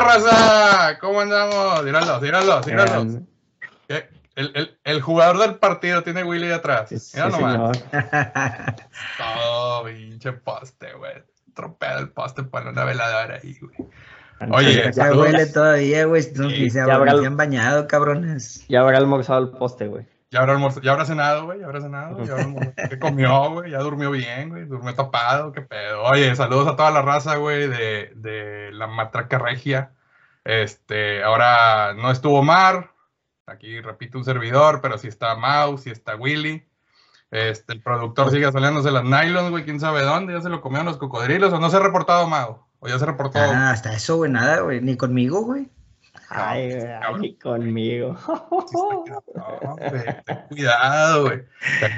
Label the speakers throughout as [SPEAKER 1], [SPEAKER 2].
[SPEAKER 1] raza! ¿Cómo andamos? Tíralo, tíralo, tíralo. El, el, el, jugador del partido tiene Willy de atrás. Sí, Mira nomás. Todo pinche poste, güey. Tropea el poste para una veladora ahí, güey.
[SPEAKER 2] Oye, ya huele todavía, güey. No, sí, se, habrá, han bañado, cabrones.
[SPEAKER 3] Ya habrá almorzado el poste, güey.
[SPEAKER 1] Ya habrá, almorzado, ya habrá cenado, güey. Ya habrá cenado. Ya habrá ¿Qué comió, güey? Ya durmió bien, güey. Durmió tapado. ¿Qué pedo? Oye, saludos a toda la raza, güey, de, de la matraca regia. Este, ahora no estuvo Mar. Aquí repito un servidor, pero sí está Mau, sí está Willy. Este, el productor sigue saliéndose las nylons, güey, quién sabe dónde, ya se lo comieron los cocodrilos, o no se ha reportado Mau, o ya se reportó.
[SPEAKER 2] Ah, hasta eso, güey, nada, güey, ni conmigo, güey.
[SPEAKER 3] Ay, güey, ni conmigo.
[SPEAKER 1] cuidado, güey.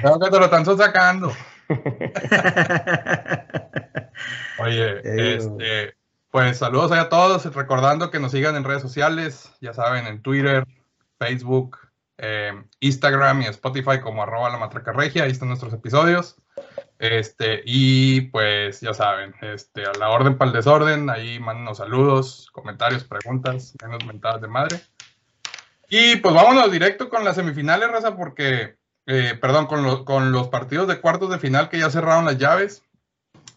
[SPEAKER 1] Creo que te lo están sacando. Oye, este, pues saludos a todos, recordando que nos sigan en redes sociales, ya saben, en Twitter, Facebook, eh, Instagram y Spotify como arroba la matraca regia, ahí están nuestros episodios. Este, y pues ya saben, este, a la orden para el desorden, ahí mándenos saludos, comentarios, preguntas, menos mentadas de madre. Y pues vámonos directo con las semifinales, raza, porque, eh, perdón, con, con los partidos de cuartos de final que ya cerraron las llaves.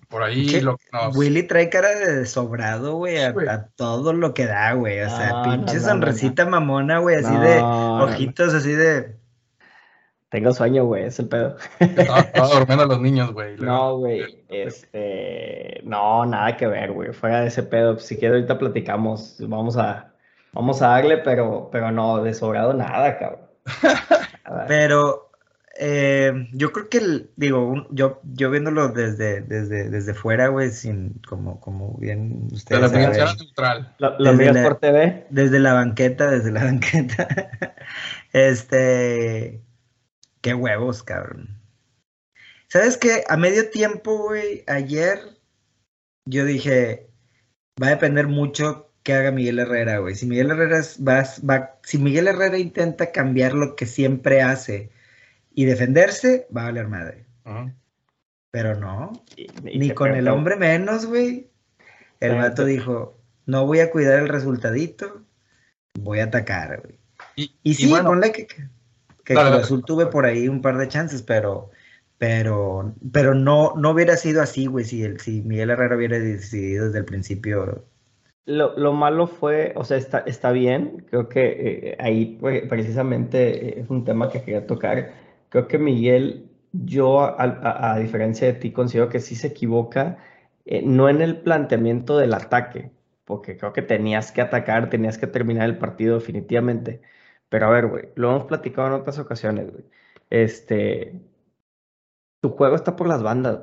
[SPEAKER 1] Por ahí lo que nos...
[SPEAKER 2] Willy trae cara de sobrado, güey, a, todo lo que da, güey. O sea, pinche sonrisita mamona, güey, así de ojitos, así de.
[SPEAKER 3] Tengo sueño, güey, es el pedo.
[SPEAKER 1] Estaba, durmiendo a los niños, güey.
[SPEAKER 3] No, güey, este. No, nada que ver, güey. Fuera de ese pedo. Si quieres, ahorita platicamos. Vamos a. Vamos a darle, pero, pero no, de sobrado nada, cabrón.
[SPEAKER 2] pero, eh, yo creo que, digo, yo, yo viéndolo desde, desde, desde fuera, güey, sin, como, como bien ustedes
[SPEAKER 1] saben. neutral.
[SPEAKER 3] Lo, por TV.
[SPEAKER 2] Desde la banqueta, desde la banqueta. este, qué huevos, cabrón. ¿Sabes qué? A medio tiempo, güey, ayer, yo dije, va a depender mucho que haga Miguel Herrera, güey. Si Miguel Herrera va, va, si Miguel Herrera intenta cambiar lo que siempre hace, y defenderse va a valer madre. Pero no, ni con el hombre menos, güey. El vato dijo, no voy a cuidar el resultadito, voy a atacar, güey. Y, sí, ponle que, que, Azul tuve por ahí un par de chances, pero pero pero no no hubiera sido así, güey, si, el, si Miguel Herrera hubiera decidido desde el principio.
[SPEAKER 3] Lo, lo malo fue, o sea, está, está bien, creo que eh, ahí pues, precisamente es un tema que quería tocar Creo que Miguel, yo a, diferencia de ti, considero que sí se equivoca, eh, no en el planteamiento del ataque, porque creo que tenías que atacar, tenías que terminar el partido definitivamente. Pero a ver, güey, lo hemos platicado en otras ocasiones, güey. Este, tu juego está por las bandas,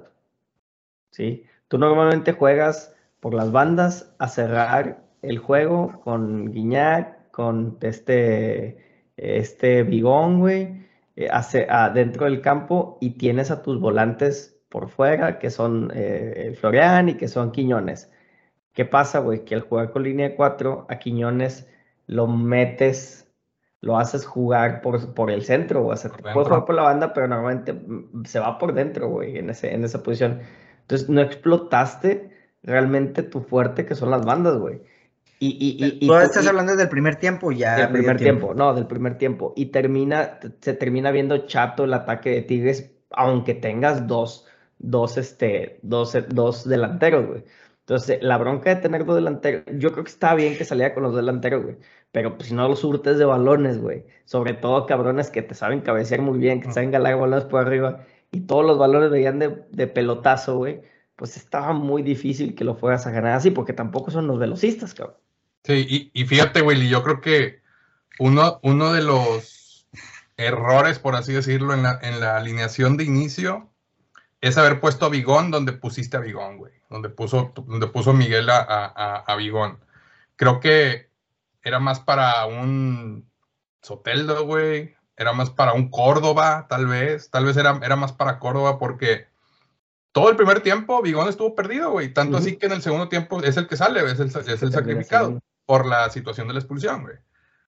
[SPEAKER 3] ¿sí? Tú normalmente juegas por las bandas a cerrar el juego con Guiñac, con este, este Bigón, güey, eh, dentro del campo y tienes a tus volantes por fuera, que son eh, Florian y que son Quiñones. ¿Qué pasa, güey? Que al jugar con línea 4, a Quiñones lo metes, lo haces jugar por, por el centro, o sea, puedes jugar por la banda, pero normalmente mm, se va por dentro, güey, en, ese, en esa posición. Entonces, no explotaste realmente tu fuerte, que son las bandas, güey. Y,
[SPEAKER 2] y, ¿Tú estás hablando del primer tiempo ya?
[SPEAKER 3] Del primer tiempo. no, del primer tiempo. Y termina, se termina viendo chato el ataque de Tigres, aunque tengas dos, dos, este, dos, dos delanteros, güey. Entonces, la bronca de tener dos delanteros, yo creo que está bien que saliera con los delanteros, güey. Pero pues si no los surtes de balones, güey. Sobre todo cabrones que te saben cabecear muy bien, que te saben galar balones por arriba. Y todos los balones veían de, de pelotazo, güey. Pues estaba muy difícil que lo fueras a ganar así, porque tampoco son los velocistas, cabrón.
[SPEAKER 1] Sí, y, fíjate, Willy, yo creo que uno, uno de los errores, por así decirlo, en la, en la alineación de inicio es haber puesto a Bigón donde pusiste a Bigón, güey. Donde puso, donde puso Miguel a, a, a Bigón. Creo que era más para un Soteldo, güey. Era más para un Córdoba, tal vez. Tal vez era, era más para Córdoba porque todo el primer tiempo Bigón estuvo perdido, güey. Tanto así que en el segundo tiempo es el que sale, es el, es el sacrificado por la situación de la expulsión, güey.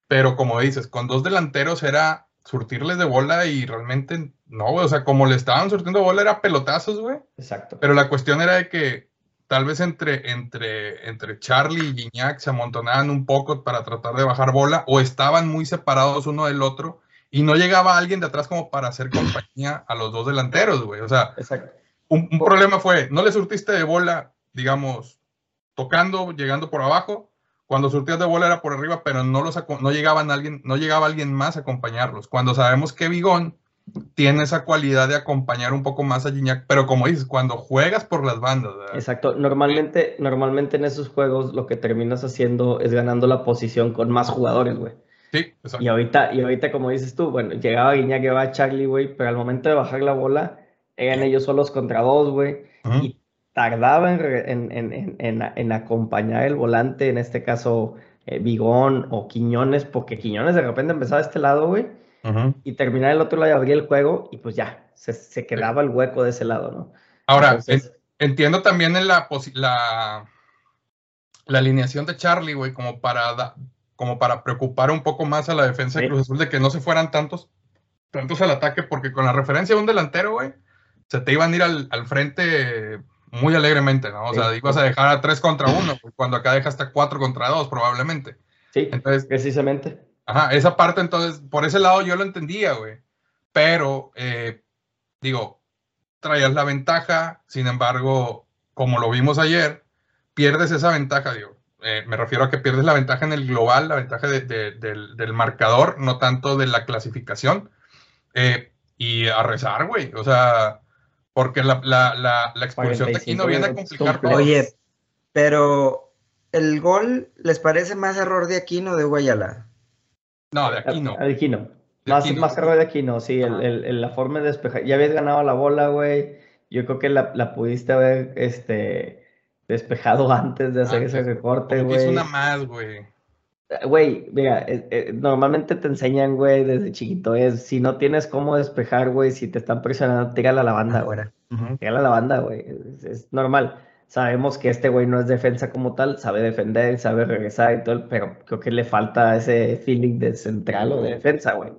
[SPEAKER 1] Pero como dices, con dos delanteros era surtirles de bola y realmente no, güey. O sea, como le estaban surtiendo bola era pelotazos, güey.
[SPEAKER 3] Exacto.
[SPEAKER 1] Pero la cuestión era de que tal vez entre, entre, entre Charlie y Gignac se amontonaban un poco para tratar de bajar bola o estaban muy separados uno del otro y no llegaba alguien de atrás como para hacer compañía a los dos delanteros, güey. O sea, un, un, problema fue, no le surtiste de bola, digamos, tocando, llegando por abajo. Cuando surtías de bola era por arriba, pero no, los, no, llegaban alguien, no llegaba alguien más a acompañarlos. Cuando sabemos que Bigón tiene esa cualidad de acompañar un poco más a Gignac, pero como dices, cuando juegas por las bandas.
[SPEAKER 3] Exacto, normalmente, normalmente en esos juegos lo que terminas haciendo es ganando la posición con más jugadores, güey.
[SPEAKER 1] Sí, exacto.
[SPEAKER 3] Y ahorita, y ahorita, como dices tú, bueno, llegaba Guiñac, llegaba Charlie, güey, pero al momento de bajar la bola, eran ellos solos contra dos, güey, y tardaba en, en, en, en, acompañar el volante, en este caso eh, Bigón o Quiñones, porque Quiñones de repente empezaba de este lado, güey, y terminaba el otro lado y abría el juego y pues ya, se, se quedaba el hueco de ese lado, ¿no?
[SPEAKER 1] Ahora, entiendo también en la, la, la alineación de Charlie, güey, como para, como para preocupar un poco más a la defensa de Cruz Azul de que no se fueran tantos, tantos al ataque, porque con la referencia de un delantero, güey, se te iban a ir al, al frente muy alegremente, ¿no? O sea, ibas a dejar a tres contra uno, cuando acá dejaste cuatro contra dos, probablemente.
[SPEAKER 3] Sí, entonces, precisamente.
[SPEAKER 1] Ajá, esa parte, entonces, por ese lado yo lo entendía, güey. Pero, eh, digo, traías la ventaja, sin embargo, como lo vimos ayer, pierdes esa ventaja, digo. Eh, me refiero a que pierdes la ventaja en el global, la ventaja del, marcador, no tanto de la clasificación. Eh, y a rezar, güey. O sea, porque la, la, la, la expulsión de Aquino viene a complicar todo.
[SPEAKER 2] Oye, pero ¿el gol les parece más error de Aquino o de Guayala?
[SPEAKER 1] No, de Aquino.
[SPEAKER 3] De Aquino. Más, más error de Aquino, sí, el, el, la forma de despejar. Ya habías ganado la bola, güey. Yo creo que la, la pudiste haber este, despejado antes de hacer ese recorte, güey. Es
[SPEAKER 1] una más, güey.
[SPEAKER 3] Güey, mira, eh, eh, normalmente te enseñan, güey, desde chiquito, es si no tienes cómo despejar, güey, si te están presionando, tírala a la banda, güey. Tírala a la banda, güey. Es, normal. Sabemos que este güey no es defensa como tal, sabe defender, sabe regresar y todo, pero creo que le falta ese feeling de central o de defensa, güey.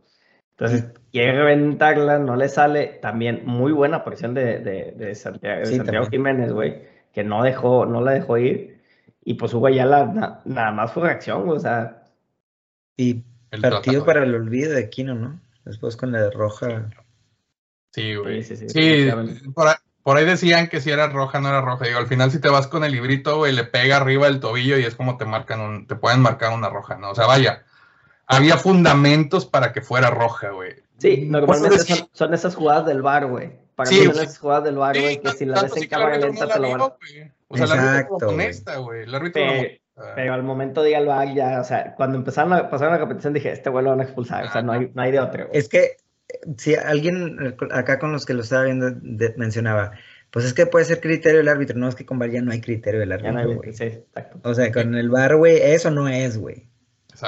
[SPEAKER 3] Entonces, quiere reventarla, no le sale. También muy buena presión de, de, de Santiago Jiménez, güey, que no dejó, no la dejó ir y pues Hugo ya la, nada más fue reacción, o sea.
[SPEAKER 2] Y el partido para el olvido de Aquino, ¿no? Después con la de roja.
[SPEAKER 1] Sí, güey. Sí, sí, sí, por, ahí, decían que si era roja, no era roja. Digo, al final si te vas con el librito, güey, le pega arriba el tobillo y es como te marcan un, te pueden marcar una roja, ¿no? O sea, vaya, había fundamentos para que fuera roja, güey.
[SPEAKER 3] Sí, normalmente son, esas jugadas del bar, güey. Para mí son esas jugadas del bar, güey, que si la ves en cámara lenta te lo van.
[SPEAKER 1] O sea, Exacto, el árbitro güey. El árbitro
[SPEAKER 3] pero, al momento de ir al bar ya, o sea, cuando empezaron a pasar la competición dije, este güey lo van a expulsar, o sea, no hay, no hay de otro.
[SPEAKER 2] Es que si alguien acá con los que lo estaba viendo mencionaba, pues es que puede ser criterio del árbitro, no es que con VAR ya no hay criterio del árbitro, güey. Sí, exacto. O sea, con el VAR, güey, eso no es, güey.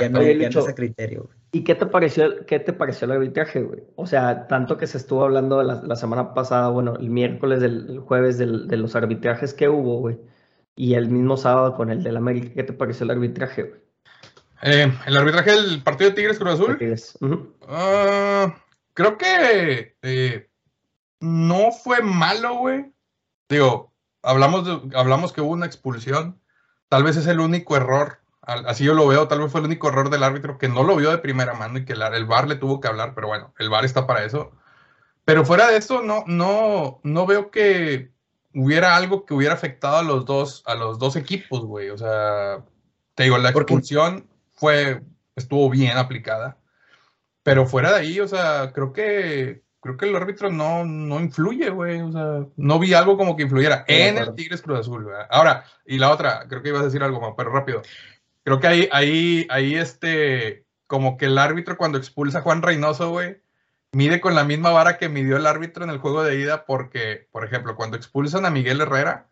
[SPEAKER 2] Ya no, ya no es criterio, güey.
[SPEAKER 3] ¿Y qué te pareció, qué te pareció el arbitraje, güey? O sea, tanto que se estuvo hablando la, la semana pasada, bueno, el miércoles, del, el jueves, del, de los arbitrajes que hubo, güey. Y el mismo sábado con el del América, ¿qué te pareció el arbitraje, güey?
[SPEAKER 1] Eh, el arbitraje del partido de Tigres Cruz Azul. Ah, creo que eh, no fue malo, güey. Digo, hablamos, de, hablamos que hubo una expulsión. Tal vez es el único error así yo lo veo, tal vez fue el único error del árbitro que no lo vio de primera mano y que el, VAR le tuvo que hablar, pero bueno, el VAR está para eso. Pero fuera de eso, no, no, no veo que hubiera algo que hubiera afectado a los dos, a los dos equipos, güey. O sea, te digo, la expulsión fue, estuvo bien aplicada. Pero fuera de ahí, o sea, creo que creo que el árbitro no, no influye, güey. O sea, no vi algo como que influyera en el Tigres Cruz Azul. güey. Ahora, y la otra, creo que ibas a decir algo más, pero rápido. Creo que ahí, ahí, ahí, este, como que el árbitro cuando expulsa a Juan Reynoso, güey, mide con la misma vara que midió el árbitro en el juego de ida, porque, por ejemplo, cuando expulsan a Miguel Herrera,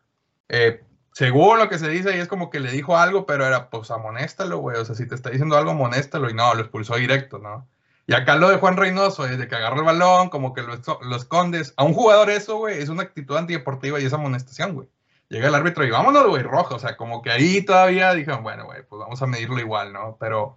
[SPEAKER 1] eh, según lo que se dice, ahí es como que le dijo algo, pero era, pues, amonéstalo, güey. O sea, si te está diciendo algo, amonéstalo. Y no, lo expulsó directo, ¿no? Y acá lo de Juan Reynoso, es de que agarra el balón, como que lo, lo escondes. A un jugador eso, güey, es una actitud antideportiva y es amonestación, güey llega el árbitro y vámonos, güey, rojo. O sea, como que ahí todavía dijeron, bueno, güey, pues vamos a medirlo igual, ¿no? Pero,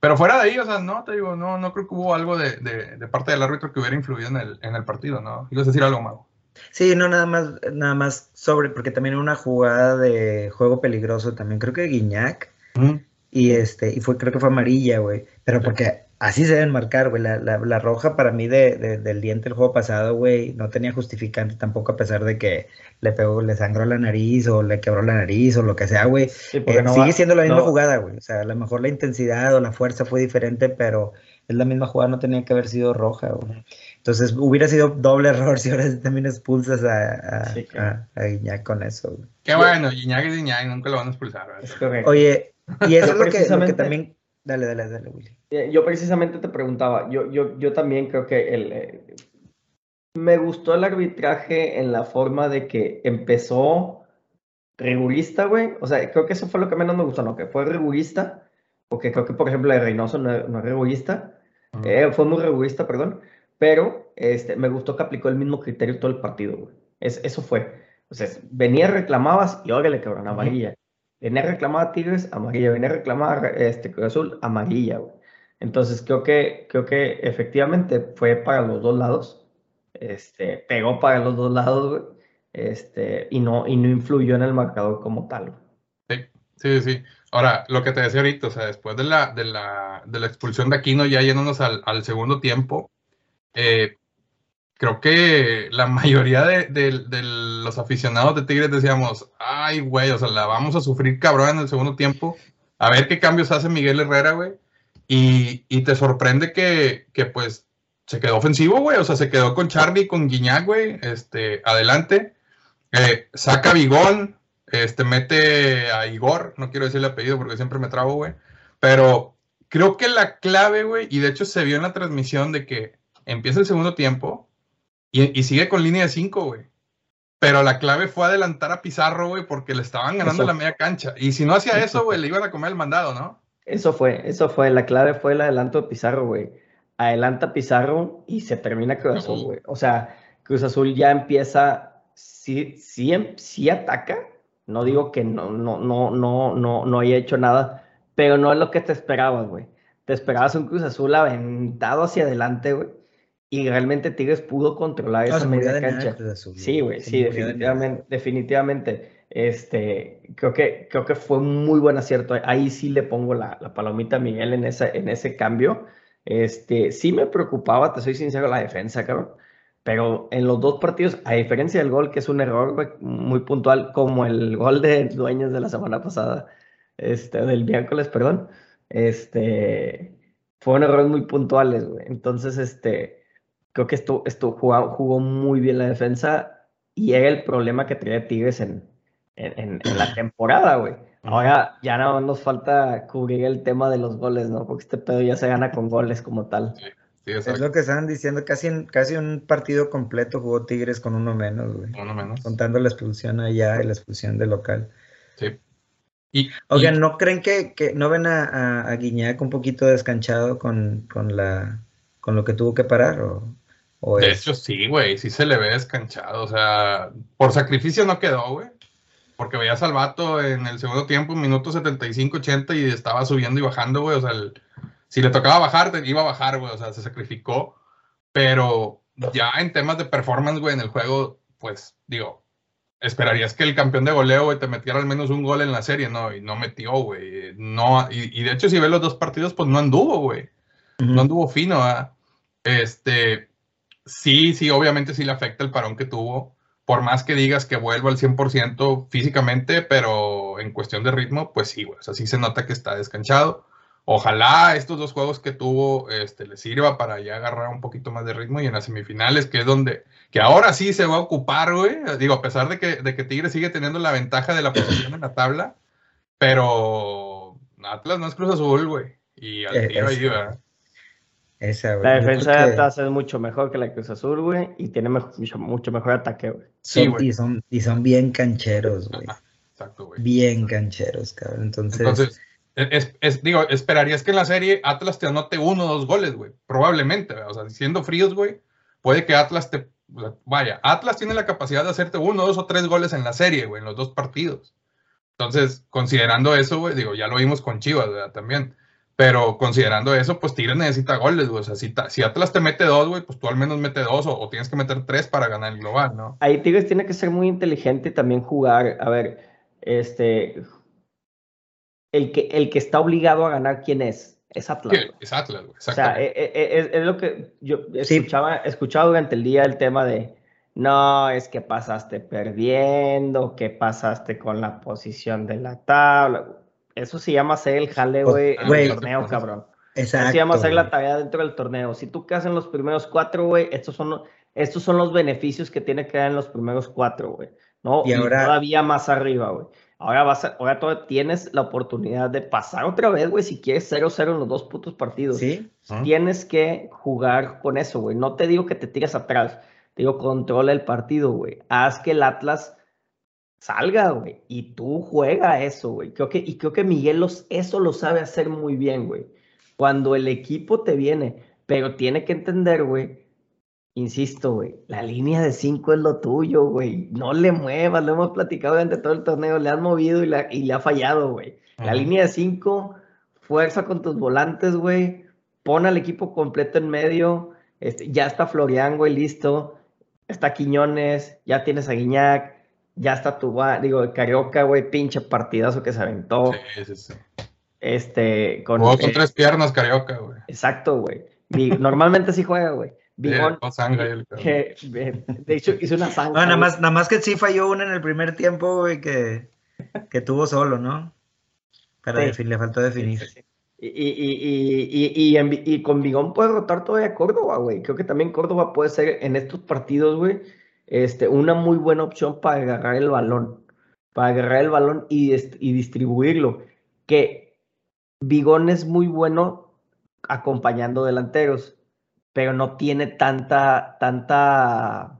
[SPEAKER 1] pero fuera de ahí, o sea, no, te digo, no, no creo que hubo algo de, de, parte del árbitro que hubiera influido en el, en el partido, ¿no? ¿Ibas a decir algo, Mago?
[SPEAKER 2] Sí, no, nada más, nada más sobre, porque también una jugada de juego peligroso también, creo que Guiñac, y este, y fue, creo que fue amarilla, güey, pero porque así se deben marcar, güey, la, la, la, roja para mí de, de, del diente el juego pasado, güey, no tenía justificante tampoco a pesar de que le pegó, le sangró la nariz o le quebró la nariz o lo que sea, güey, eh, no sigue siendo la misma no. jugada, güey, o sea, a lo mejor la intensidad o la fuerza fue diferente, pero es la misma jugada, no tenía que haber sido roja, güey. Entonces hubiera sido doble error si ahora también expulsas a, a, sí, claro. a, a Guiñac con eso. Güey.
[SPEAKER 1] Qué bueno, Guiñac es Guiñac, nunca lo van a expulsar. ¿verdad?
[SPEAKER 2] Es correcto. Oye, y eso es lo que, lo que, también... Dale, dale, dale, Willy.
[SPEAKER 3] Eh, yo precisamente te preguntaba, yo, yo, yo también creo que el, eh, me gustó el arbitraje en la forma de que empezó rigurista, güey. O sea, creo que eso fue lo que menos me gustó, ¿no? Que fue rigurista, porque creo que, por ejemplo, el Reynoso no, no es rigurista. Uh -huh. eh, fue muy rigurista, perdón pero este, me gustó que aplicó el mismo criterio todo el partido, güey. Es, eso fue. O sea, venía, reclamabas y órale, cabrón, amarilla. Uh -huh. Venía, reclamaba Tigres, amarilla. Venía, reclamaba este, Cruz Azul, amarilla, güey. Entonces, creo que, creo que efectivamente fue para los dos lados. Este, pegó para los dos lados, güey. Este, y, no, y no influyó en el marcador como tal.
[SPEAKER 1] Sí, sí, sí. Ahora, lo que te decía ahorita, o sea, después de la, de la, de la expulsión de Aquino, ya yéndonos al, al segundo tiempo, eh, creo que la mayoría de, de, de, los aficionados de Tigres decíamos, ay, güey, o sea, la vamos a sufrir cabrón en el segundo tiempo. A ver qué cambios hace Miguel Herrera, güey. Y, y, te sorprende que, que, pues, se quedó ofensivo, güey. O sea, se quedó con Charlie, con Guiñac, güey. Este, adelante. Eh, saca Bigón, este, mete a Igor. No quiero decir el apellido porque siempre me trabo, güey. Pero creo que la clave, güey, y de hecho se vio en la transmisión de que empieza el segundo tiempo y, y sigue con línea de 5, güey. Pero la clave fue adelantar a Pizarro, güey, porque le estaban ganando eso. la media cancha. Y si no hacía eso, güey, le iban a comer el mandado, ¿no?
[SPEAKER 3] Eso fue, eso fue. La clave fue el adelanto de Pizarro, güey. Adelanta Pizarro y se termina Cruz Azul, güey. O sea, Cruz Azul ya empieza, sí, sí, sí ataca. No digo que no, no, no, no, no, no haya hecho nada, pero no es lo que te esperabas, güey. Te esperabas un Cruz Azul aventado hacia adelante, güey y realmente Tigres pudo controlar no, esa media cancha. Sí, güey, sí, definitivamente, definitivamente. Este, creo que, creo que fue un muy buen acierto. Ahí sí le pongo la, la palomita a Miguel en, esa, en ese cambio. Este, sí me preocupaba, te soy sincero, la defensa, cabrón. Pero en los dos partidos, a diferencia del gol, que es un error muy puntual, como el gol de Dueños de la semana pasada, este, del miércoles, perdón, este, fueron errores muy puntuales, güey. Entonces, este, creo que esto, esto jugó, jugó, muy bien la defensa y era el problema que tenía Tigres en, en, en la temporada, güey. Ahora ya nada más nos falta cubrir el tema de los goles, ¿no? Porque este pedo ya se gana con goles como tal. Sí,
[SPEAKER 2] sí, es lo que estaban diciendo, casi, un partido completo jugó Tigres con uno menos, güey.
[SPEAKER 1] Uno menos.
[SPEAKER 2] Contando la expulsión allá y la expulsión de local.
[SPEAKER 1] Sí.
[SPEAKER 2] Y, Oigan, y... ¿no creen que, que no ven a, a, a, Guiñac un poquito descanchado con, con, la, con lo que tuvo que parar? ¿o?
[SPEAKER 1] de es... hecho, sí, güey, sí se le ve descanchado. O sea, por sacrificio no quedó, güey. Porque veías al vato en el segundo tiempo, minuto 75, 80, y estaba subiendo y bajando, güey. O sea, el, si le tocaba bajar, te iba a bajar, güey. O sea, se sacrificó. Pero ya en temas de performance, güey, en el juego, pues, digo, esperarías que el campeón de goleo, güey, te metiera al menos un gol en la serie, ¿no? Y no metió, güey. No, y, y, de hecho, si ves los dos partidos, pues no anduvo, güey. Uh -huh. No anduvo fino, ¿ah? Este, sí, sí, obviamente sí le afecta el parón que tuvo. Por más que digas que vuelva al 100% físicamente, pero en cuestión de ritmo, pues sí, güey. O sea, sí se nota que está descanchado. Ojalá estos dos juegos que tuvo este, le sirva para ya agarrar un poquito más de ritmo y en las semifinales, que es donde, que ahora sí se va a ocupar, güey. Digo, a pesar de que, de que Tigre sigue teniendo la ventaja de la posición en la tabla, pero Atlas no es Cruz Azul, güey. Y al tiro ahí, ¿verdad?
[SPEAKER 2] Esa,
[SPEAKER 3] la defensa de Atlas es mucho mejor que la Cruz Azul, güey, y tiene mucho, mucho mejor ataque, güey.
[SPEAKER 2] Sí, güey. Y son, y son bien cancheros, güey. Exacto, güey. Bien cancheros, cabrón. Entonces,
[SPEAKER 1] Entonces es, es, digo, esperarías que en la serie Atlas te anote uno o dos goles, güey. Probablemente, o sea, siendo fríos, güey, puede que Atlas te. Vaya, Atlas tiene la capacidad de hacerte uno, dos o tres goles en la serie, güey, en los dos partidos. Entonces, considerando eso, güey, digo, ya lo vimos con Chivas, ¿verdad? También Pero considerando eso, pues Tigres necesita goles, güey. O sea, si, si Atlas te mete dos, güey, pues tú al menos mete dos o, o, tienes que meter tres para ganar el global, ¿no?
[SPEAKER 3] Ahí Tigres tiene que ser muy inteligente y también jugar. A ver, este. El que, el que está obligado a ganar, ¿quién es? Es Atlas.
[SPEAKER 1] Sí, es Atlas, güey.
[SPEAKER 3] O sea, es, es, es, lo que yo escuchaba, sí. escuchaba durante el día el tema de. No, es que pasaste perdiendo, que pasaste con la posición de la tabla eso se llama hacer el jale, güey, en el torneo, cabrón.
[SPEAKER 2] Exacto.
[SPEAKER 3] Eso se llama hacer la tarea dentro del torneo. Si tú quedas en los primeros cuatro, güey, estos son, estos son los beneficios que tiene que dar en los primeros cuatro, güey. ¿no?
[SPEAKER 2] Y, ahora...
[SPEAKER 3] y todavía más arriba, güey. Ahora vas a, ahora todavía tienes la oportunidad de pasar otra vez, güey, si quieres 0-0 en los dos putos partidos.
[SPEAKER 2] Sí.
[SPEAKER 3] Tienes que jugar con eso, güey. No te digo que te tires atrás. Te digo, controla el partido, güey. Haz que el Atlas salga, güey. Y tú juega eso, güey. Creo que, y creo que Miguel los, eso lo sabe hacer muy bien, güey. Cuando el equipo te viene, pero tiene que entender, güey. Insisto, güey, la línea de 5 es lo tuyo, güey. No le muevas, lo hemos platicado durante todo el torneo. Le has movido y, la, y le ha fallado, güey. La línea de 5, fuerza con tus volantes, güey. Pon al equipo completo en medio. Este, ya está Florian, güey, listo. Está Quiñones, ya tienes a Guiñac ya está tu, digo, Carioca, güey, pinche partidazo que se aventó.
[SPEAKER 1] Sí, sí, sí.
[SPEAKER 3] Este, con,
[SPEAKER 1] Jugó con eh, tres piernas Carioca, güey.
[SPEAKER 3] Exacto, güey. Normalmente sí juega, güey.
[SPEAKER 1] Bigón,
[SPEAKER 3] sangre, que, de hecho, hizo una sangre.
[SPEAKER 2] No, nada, más, nada más que sí falló una en el primer tiempo, güey, que, que tuvo solo, ¿no? Para sí. definir, le faltó definir.
[SPEAKER 3] Sí, sí. Y, y, y, y, con Bigón puede rotar todavía a Córdoba, güey. Creo que también Córdoba puede ser en estos partidos, güey este, una muy buena opción para agarrar el balón, para agarrar el balón y, y distribuirlo. Que Bigón es muy bueno acompañando delanteros, pero no tiene tanta, tanta,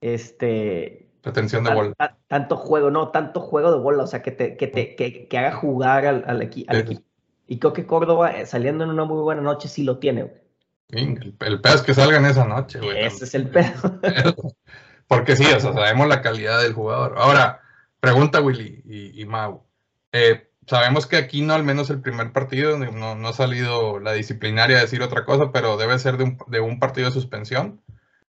[SPEAKER 3] este...
[SPEAKER 1] Retención de bola.
[SPEAKER 3] Tanto juego, no, tanto juego de bola, o sea, que te, que te que, que haga jugar al, al, equi al equipo. Y creo que Córdoba, eh, saliendo en una muy buena noche, sí lo tiene, güey.
[SPEAKER 1] El, el pedo es que salgan esa noche, güey.
[SPEAKER 3] Ese es el pedo.
[SPEAKER 1] Porque sí, o sea, sabemos la calidad del jugador. Ahora, pregunta Willy y, y Mau. Eh, sabemos que aquí no, al menos el primer partido, no, no, ha salido la disciplinaria a decir otra cosa, pero debe ser de un, de un partido de suspensión.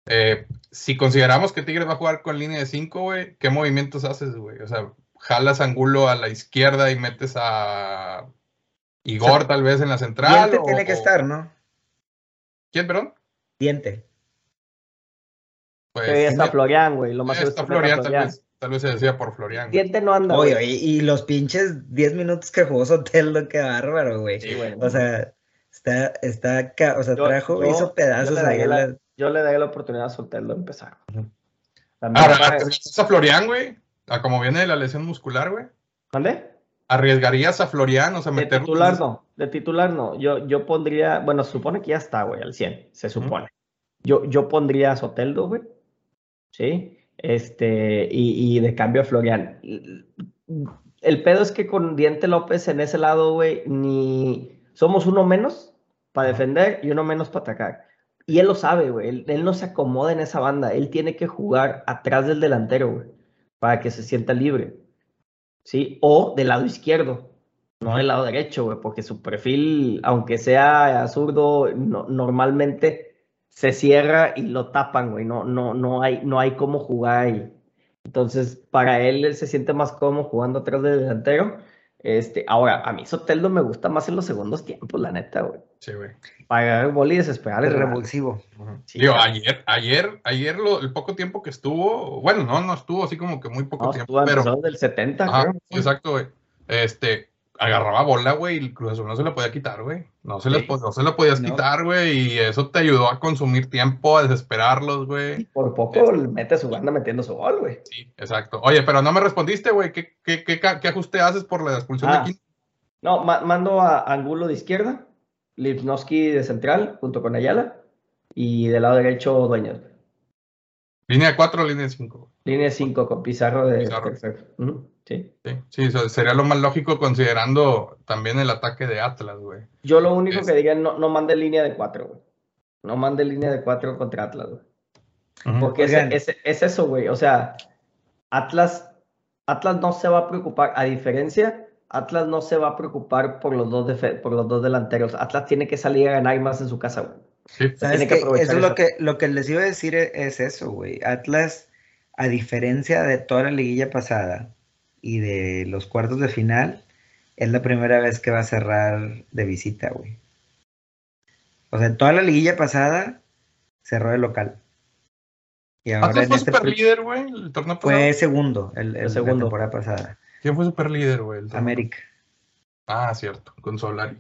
[SPEAKER 1] Eh, si consideramos que Tigres va a jugar con línea de 5, güey, ¿qué movimientos haces, güey? O sea, jalas Angulo a la izquierda y metes a Igor o sea, tal vez en la central.
[SPEAKER 2] Diente o, tiene que estar, ¿no?
[SPEAKER 1] ¿Quién, perdón?
[SPEAKER 2] Diente.
[SPEAKER 3] Pues, sí, está Florian, güey. Lo más
[SPEAKER 1] está Florian, Florian. Tal, vez, tal vez se decía por Florian.
[SPEAKER 3] Diente no anda.
[SPEAKER 2] Oye, y, y, los pinches 10 minutos que jugó Soteldo, qué bárbaro, güey. Sí. O sea, está, está, o sea, yo, trajo, yo, hizo pedazos
[SPEAKER 3] yo
[SPEAKER 2] ahí.
[SPEAKER 3] La, yo le daría la oportunidad a Soteldo de empezar.
[SPEAKER 1] Ahora, ¿arriesgarías a Florian, güey? A como viene de la lesión muscular, güey.
[SPEAKER 3] ¿Dónde?
[SPEAKER 1] ¿Arriesgarías a Florian? O sea,
[SPEAKER 3] de
[SPEAKER 1] meterlo.
[SPEAKER 3] titular no, de titular no. Yo, yo pondría, bueno, se supone que ya está, güey, al 100, se supone. Yo, yo pondría a Soteldo, güey ¿sí? Este, y, y, de cambio a Florian. El pedo es que con Diente López en ese lado, güey, ni somos uno menos para defender y uno menos para atacar. Y él lo sabe, güey. Él, él, no se acomoda en esa banda. Él tiene que jugar atrás del delantero, güey, para que se sienta libre. ¿Sí? O del lado izquierdo, no del lado derecho, güey, porque su perfil, aunque sea zurdo, no, normalmente se cierra y lo tapan, güey. No, no, no, hay, no hay cómo jugar ahí. Entonces, para él, él se siente más cómodo jugando atrás del delantero. Este, ahora, a mí Soteldo me gusta más en los segundos tiempos, la neta, güey.
[SPEAKER 1] Sí, güey.
[SPEAKER 3] Para el boli desesperar
[SPEAKER 2] el revulsivo.
[SPEAKER 1] Uh -huh. sí, Digo, ayer, ayer, ayer lo, el poco tiempo que estuvo, bueno, no, no estuvo así como que muy poco
[SPEAKER 3] no,
[SPEAKER 1] tiempo,
[SPEAKER 3] estuvo
[SPEAKER 1] pero.
[SPEAKER 3] del 70,
[SPEAKER 1] Ajá,
[SPEAKER 3] creo.
[SPEAKER 1] Exacto, güey. Este, agarraba bola, güey, y el Cruz Azul no se la podía quitar, güey. No, se
[SPEAKER 3] Sí.
[SPEAKER 1] no se la podías
[SPEAKER 2] No.
[SPEAKER 1] quitar, güey, y eso te ayudó a consumir tiempo, a desesperarlos, güey.
[SPEAKER 3] Por poco mete su banda metiendo su gol, güey.
[SPEAKER 1] Sí, exacto. Oye, pero no me respondiste, güey. ¿Qué, qué, qué, ajuste haces por la expulsión
[SPEAKER 3] Ah.
[SPEAKER 1] de Quino?
[SPEAKER 3] No, ma- mando a Angulo de izquierda, Lipnowski de central, junto con Ayala, y del lado derecho Dueñas.
[SPEAKER 1] ¿Línea de 4 o línea de 5?
[SPEAKER 3] Línea 5 con Pizarro de
[SPEAKER 1] Pizarro.
[SPEAKER 3] Sí.
[SPEAKER 1] Sí, sí, sería lo más lógico considerando también el ataque de Atlas, güey.
[SPEAKER 3] Yo lo único
[SPEAKER 1] Es-
[SPEAKER 3] que diría, no, no mande línea de 4, güey. No mande línea de 4 contra Atlas, güey. Porque es, es, es eso, güey. O sea, Atlas, Atlas no se va a preocupar, a diferencia Atlas no se va a preocupar por los dos, por los dos delanteros. Atlas tiene que salir a ganar más en su casa, güey.
[SPEAKER 2] Sí. ¿Sabes que eso es lo que, lo que les iba a decir es eso, güey. Atlas, a diferencia de toda la liguilla pasada y de los cuartos de final, es la primera vez que va a cerrar de visita, güey. O sea, en toda la liguilla pasada cerró de local.
[SPEAKER 1] Y ahora ¿Atlas fue este super líder, güey, el
[SPEAKER 2] torneo pasado? Fue segundo, el, el, segundo. la temporada pasada.
[SPEAKER 1] ¿Quién fue super líder, güey?
[SPEAKER 2] América.
[SPEAKER 1] Ah, cierto, con Solari.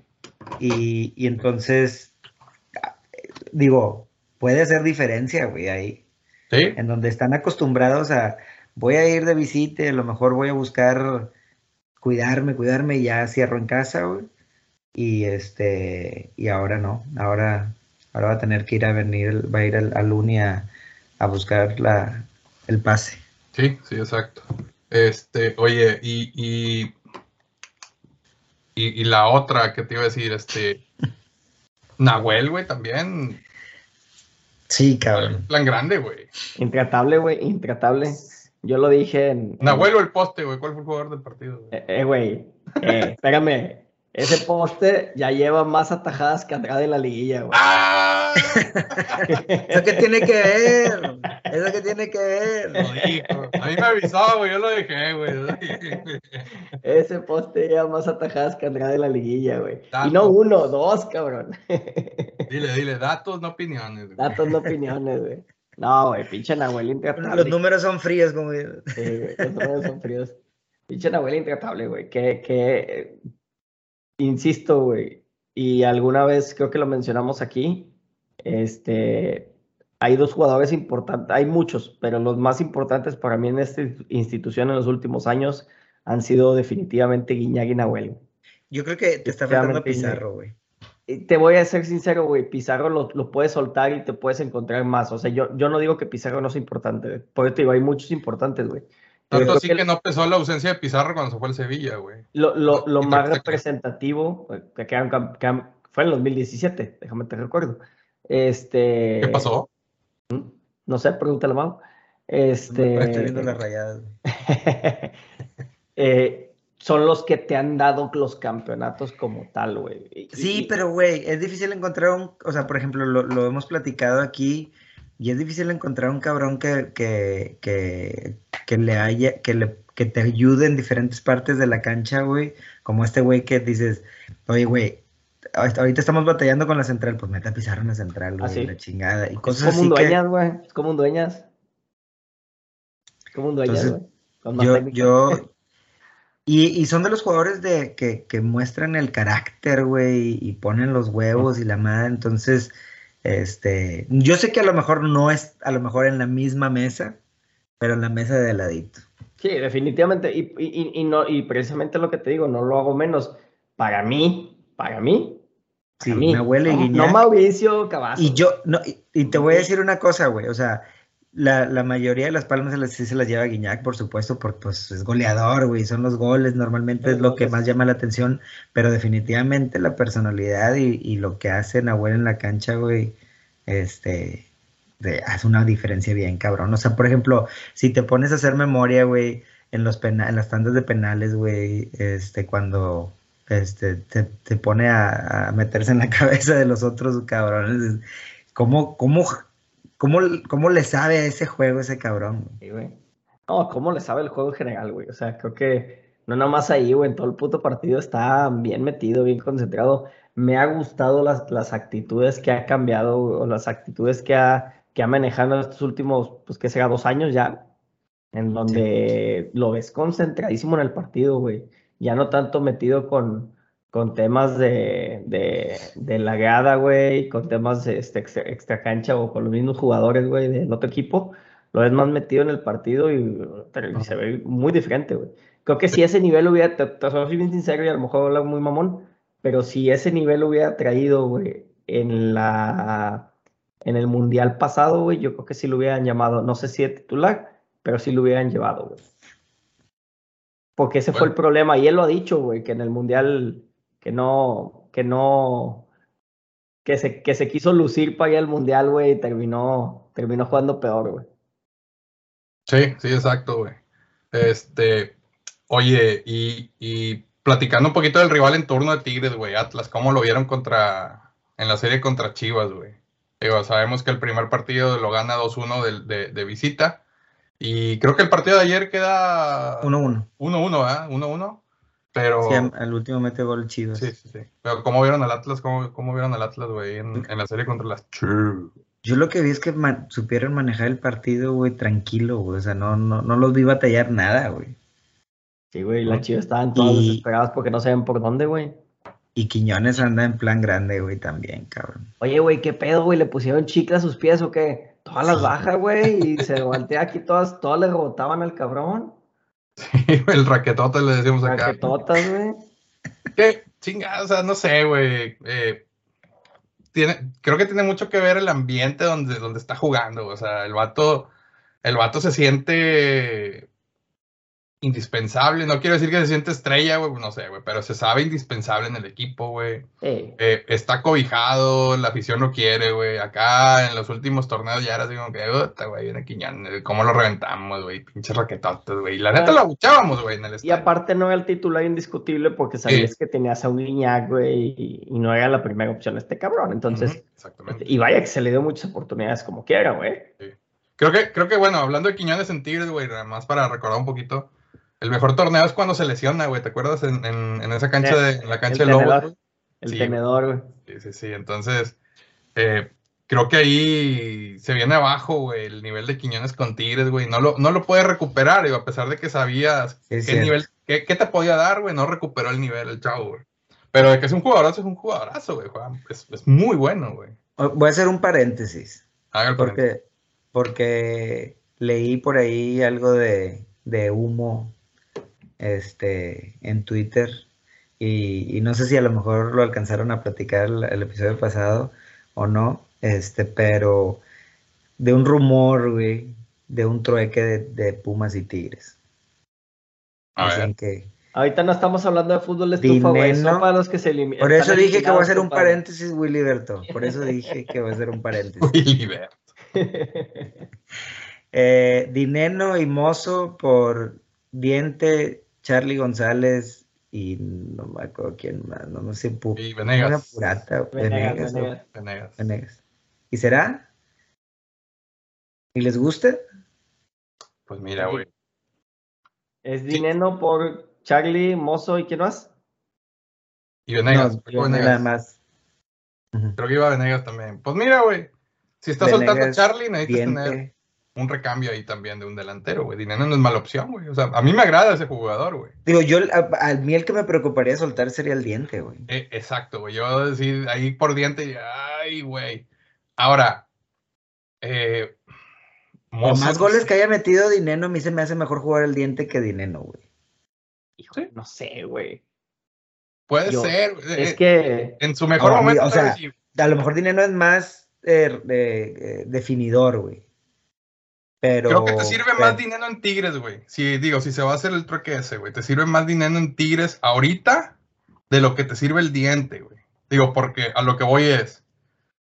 [SPEAKER 2] Y, y entonces, digo, puede hacer diferencia, güey, ahí.
[SPEAKER 1] Sí.
[SPEAKER 2] En donde están acostumbrados a, voy a ir de visita, a lo mejor voy a buscar cuidarme, cuidarme y ya cierro en casa, güey. Y este, y ahora no, ahora, ahora va a tener que ir a venir, va a ir al, al Uni a, a buscar la, el pase.
[SPEAKER 1] Sí, sí, exacto. Este, oye, y, y, y, la otra que te iba a decir, este, Nahuel, güey, también.
[SPEAKER 2] Sí, cabrón.
[SPEAKER 1] Plan grande, güey.
[SPEAKER 3] Intratable, güey, intratable. Yo lo dije en.
[SPEAKER 1] Nahuel o el poste, güey. ¿Cuál fue el jugador del partido?
[SPEAKER 3] Eh, eh, güey. Eh, espérame. Ese poste ya lleva más atajadas que atrás de la liguilla, güey. ¡Ah!
[SPEAKER 2] ¿Eso qué tiene que ver? ¿Eso qué tiene que ver?
[SPEAKER 1] Lo dijo. A mí me avisó, güey. Yo lo dejé, güey.
[SPEAKER 3] Ese poste lleva más atajadas que atrás de la liguilla, güey. Y no uno, dos, cabrón.
[SPEAKER 1] Dile, dile, datos, no opiniones.
[SPEAKER 3] Güey. Datos, no opiniones, güey. No, güey, pinche Nahuel intratable.
[SPEAKER 2] Los números son fríos, como
[SPEAKER 3] Sí, güey, los números son fríos. Pinche Nahuel intratable, güey. Que, que insisto, güey, y alguna vez creo que lo mencionamos aquí, este, hay dos jugadores importantes, hay muchos, pero los más importantes para mí en esta institución en los últimos años han sido definitivamente Guiñac y Nahuel.
[SPEAKER 2] Yo creo que te está faltando Pizarro, güey.
[SPEAKER 3] Te voy a ser sincero, güey, Pizarro lo, lo, puedes soltar y te puedes encontrar más. O sea, yo, yo no digo que Pizarro no es importante, por eso te digo, hay muchos importantes, güey.
[SPEAKER 1] Tanto así que, no pesó la ausencia de Pizarro cuando se fue al Sevilla, güey.
[SPEAKER 3] Lo, lo, lo más representativo, que, fue en el 2017, déjame te recuerdo. Este,
[SPEAKER 1] ¿Qué pasó?
[SPEAKER 3] No sé, pregúntale a Mau. Este,
[SPEAKER 2] Estoy viendo las rayadas.
[SPEAKER 3] eh, son los que te han dado los campeonatos como tal, güey.
[SPEAKER 2] Sí, pero, güey, es difícil encontrar un, o sea, por ejemplo, lo, lo hemos platicado aquí, y es difícil encontrar un cabrón que, que, que, le haya, que, le, que te ayude en diferentes partes de la cancha, güey. Como este güey que dices, oye, güey, ahorita estamos batallando con la central, pues meta a la central, güey, ¿Ah, la chingada. Y cosas
[SPEAKER 3] es como un dueñas, güey. Es como un dueñas. Como un dueñas, güey.
[SPEAKER 2] Yo, yo, y, y, son de los jugadores de que, que muestran el carácter, güey, y ponen los huevos y la madre. Entonces, este, yo sé que a lo mejor no es a lo mejor en la misma mesa, pero en la mesa de ladito.
[SPEAKER 3] Sí, definitivamente. Y, y, y, no, y precisamente lo que te digo, no lo hago menos. Para mí, para mí.
[SPEAKER 2] Sí, mi abuela
[SPEAKER 3] y no, Mauricio Cavazos.
[SPEAKER 2] Y yo, no, y, te voy a decir una cosa, güey. O sea, la, la, mayoría de las palmas se las, sí se las lleva Guiñac, por supuesto, porque pues, es goleador, güey. Son los goles, normalmente es lo que más llama la atención. Pero definitivamente la personalidad y, y lo que hace Nahuel en la cancha, güey, este, hace una diferencia bien cabrón. O sea, por ejemplo, si te pones a hacer memoria, güey, en los en las tandas de penales, güey, este, cuando este, te, pone a, meterse en la cabeza de los otros cabrones, ¿cómo, cómo, cómo, cómo le sabe a ese juego ese cabrón?
[SPEAKER 3] güey. No, ¿cómo le sabe el juego en general, güey? O sea, creo que no nada más ahí, güey, en todo el puto partido está bien metido, bien concentrado me ha gustado las, las actitudes que ha cambiado o las actitudes que ha, que ha manejado en estos últimos, pues que sea dos años ya, en donde lo ves concentradísimo en el partido, güey. Ya no tanto metido con, con temas de, de, de lagada, güey, con temas de este, extra, cancha o con los mismos jugadores, güey, del otro equipo. Lo ves más metido en el partido y, se ve muy diferente, güey. Creo que si ese nivel hubiera, te, te soy bien sincero y a lo mejor hablo muy mamón, pero si ese nivel hubiera traído, güey, en la en el mundial pasado, güey, yo creo que sí lo hubieran llamado, no sé si de titular, pero sí lo hubieran llevado, güey. Porque ese fue el problema, y él lo ha dicho, güey, que en el mundial, que no, que no, que se, que se quiso lucir para ir al mundial, güey, y terminó, terminó jugando peor, güey.
[SPEAKER 1] Sí, sí, exacto, güey. Este, oye, y, y platicando un poquito del rival en turno de Tigres, güey, Atlas, ¿cómo lo vieron contra, en la serie contra Chivas, güey? Digo, sabemos que el primer partido lo gana 2-1 de, de, de, visita. Y creo que el partido de ayer queda
[SPEAKER 2] 1-1.
[SPEAKER 1] 1-1, ¿eh? 1-1. Pero.
[SPEAKER 2] Sí, el último mete gol Chivas.
[SPEAKER 1] Sí, sí, sí. Pero ¿cómo vieron al Atlas? ¿Cómo, cómo vieron al Atlas, güey, en, en, la serie contra las Chivas?
[SPEAKER 2] Yo lo que vi es que man, supieron manejar el partido, güey, tranquilo, güey. O sea, no, no, no los vi batallar nada, güey.
[SPEAKER 3] Sí, güey, las chivas estaban todas y... desesperadas porque no saben por dónde, güey.
[SPEAKER 2] Y Quiñones anda en plan grande, güey, también, cabrón.
[SPEAKER 3] Oye, güey, ¿qué pedo, güey? ¿Le pusieron chicle a sus pies o qué? Todas las bajas, güey, y se voltea aquí, todas, todas le rebotaban al cabrón.
[SPEAKER 1] Sí, el raquetote le decimos acá.
[SPEAKER 3] Raquetotas, güey.
[SPEAKER 1] ¿Qué? Chinga, o sea, no sé, güey. Eh, tiene, creo que tiene mucho que ver el ambiente donde, donde está jugando. O sea, el vato, el vato se siente indispensable. No quiero decir que se siente estrella, güey, no sé, güey, pero se sabe indispensable en el equipo, güey.
[SPEAKER 3] Sí.
[SPEAKER 1] Eh, está cobijado, la afición lo quiere, güey. Acá en los últimos torneos ya era así como que, puta, güey, viene Quiñán, cómo lo reventamos, güey, pinches raquetotes, güey. La neta lo abuchábamos, güey, en el
[SPEAKER 3] Y
[SPEAKER 1] estadio.
[SPEAKER 3] aparte no era el titular indiscutible porque sabías que tenías a un Guiñac, güey, y, y no era la primera opción este cabrón. Entonces,
[SPEAKER 1] Exactamente.
[SPEAKER 3] y vaya que se le dio muchas oportunidades como quiera, güey.
[SPEAKER 1] Creo que, creo que, bueno, hablando de Quiñones en Tigres, güey, nada más para recordar un poquito. El mejor torneo es cuando se lesiona, güey. ¿Te acuerdas? En, en, en esa cancha de, en la cancha
[SPEAKER 3] El
[SPEAKER 1] de Lobos, güey.
[SPEAKER 3] El
[SPEAKER 1] Sí,
[SPEAKER 3] tenedor, güey.
[SPEAKER 1] Sí, sí, sí. Entonces, eh, creo que ahí se viene abajo, güey, el nivel de Quiñones con Tigres, güey. No lo, no lo puede recuperar, digo, a pesar de que sabías
[SPEAKER 2] Sí,
[SPEAKER 1] qué
[SPEAKER 2] cierto.
[SPEAKER 1] nivel, qué, qué te podía dar, güey. No recuperó el nivel el chavo, güey. Pero de que es un jugadorazo, es un jugadorazo, güey. Es, es muy bueno, güey.
[SPEAKER 2] Voy a hacer un paréntesis.
[SPEAKER 1] Haga el paréntesis.
[SPEAKER 2] Porque, porque leí por ahí algo de, de humo este, en Twitter y, y no sé si a lo mejor lo alcanzaron a platicar el, el episodio pasado o no, este, pero de un rumor, güey, de un trueque de, de Pumas y Tigres.
[SPEAKER 1] A ver.
[SPEAKER 2] Que,
[SPEAKER 3] Ahorita no estamos hablando de fútbol estufa, güey.
[SPEAKER 2] Dinero.
[SPEAKER 3] Son para los que se eliminan.
[SPEAKER 2] por eso dije que voy a hacer un paréntesis, Willy Berto. Por eso dije que voy a hacer un paréntesis.
[SPEAKER 1] Willy Ver.
[SPEAKER 2] Eh, Dineno y Mozo por Diente, Charlie González y no me acuerdo quién más, no, no sé, pu-
[SPEAKER 1] Y
[SPEAKER 2] una
[SPEAKER 1] Venegas.
[SPEAKER 2] purata,
[SPEAKER 3] Venegas,
[SPEAKER 2] Venegas,
[SPEAKER 3] Venegas.
[SPEAKER 1] Venegas.
[SPEAKER 2] Venegas. ¿Y será? ¿Y les gusta?
[SPEAKER 1] Pues mira, güey.
[SPEAKER 3] Es Dineno por Charlie, Mozo y quién más?
[SPEAKER 1] Y Venegas.
[SPEAKER 2] No, yo
[SPEAKER 1] Venegas.
[SPEAKER 2] nada más.
[SPEAKER 1] Creo que iba Venegas también. Pues mira, güey. Si soltando a
[SPEAKER 2] Venegas,
[SPEAKER 1] Charlie, necesitas tener. Un recambio ahí también de un delantero, güey. Dinero no es mala opción, güey. O sea, a mí me agrada ese jugador, güey.
[SPEAKER 2] Digo, yo, a, a mí el que me preocuparía soltar sería el Diente, güey.
[SPEAKER 1] Eh, exacto, güey. Yo decir ahí por diente, ay, güey. Ahora, eh,
[SPEAKER 2] Por más goles que haya metido Dineno, a mí se me hace mejor jugar el Diente que Dineno, güey.
[SPEAKER 3] Hijo, no sé, güey.
[SPEAKER 1] Puede
[SPEAKER 3] yo-
[SPEAKER 1] ser.
[SPEAKER 3] Es
[SPEAKER 1] eh,
[SPEAKER 3] que
[SPEAKER 1] En su mejor
[SPEAKER 2] No,
[SPEAKER 1] momento,
[SPEAKER 2] o sea. A lo mejor Dineno es más eh, eh, definidor, güey. Pero.
[SPEAKER 1] Creo que te sirve
[SPEAKER 2] pero-
[SPEAKER 1] más dinero en Tigres, güey. Si digo, si se va a hacer el trueque ese, güey, te sirve más dinero en Tigres ahorita de lo que te sirve el diente, güey. Digo, porque a lo que voy es,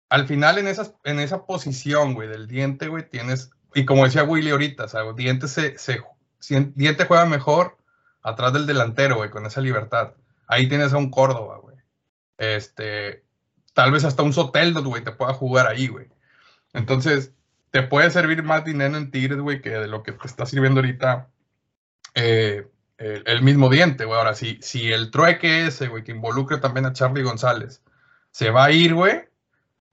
[SPEAKER 1] al final en, esas, en esa posición, güey, del diente, güey, tienes, y como decía Willy ahorita, o sea, diente se, se, diente juega mejor atrás del delantero, güey, con esa libertad. Ahí tienes a un Córdoba, güey. Este, tal vez hasta un Soteldo, güey, te pueda jugar ahí, güey. Entonces, te puede servir más dinero en Tigres, güey, que de lo que te está sirviendo ahorita eh, el, el mismo diente, güey. Ahora, si, si el trueque ese, güey, que involucre también a Charlie González, se va a ir, güey,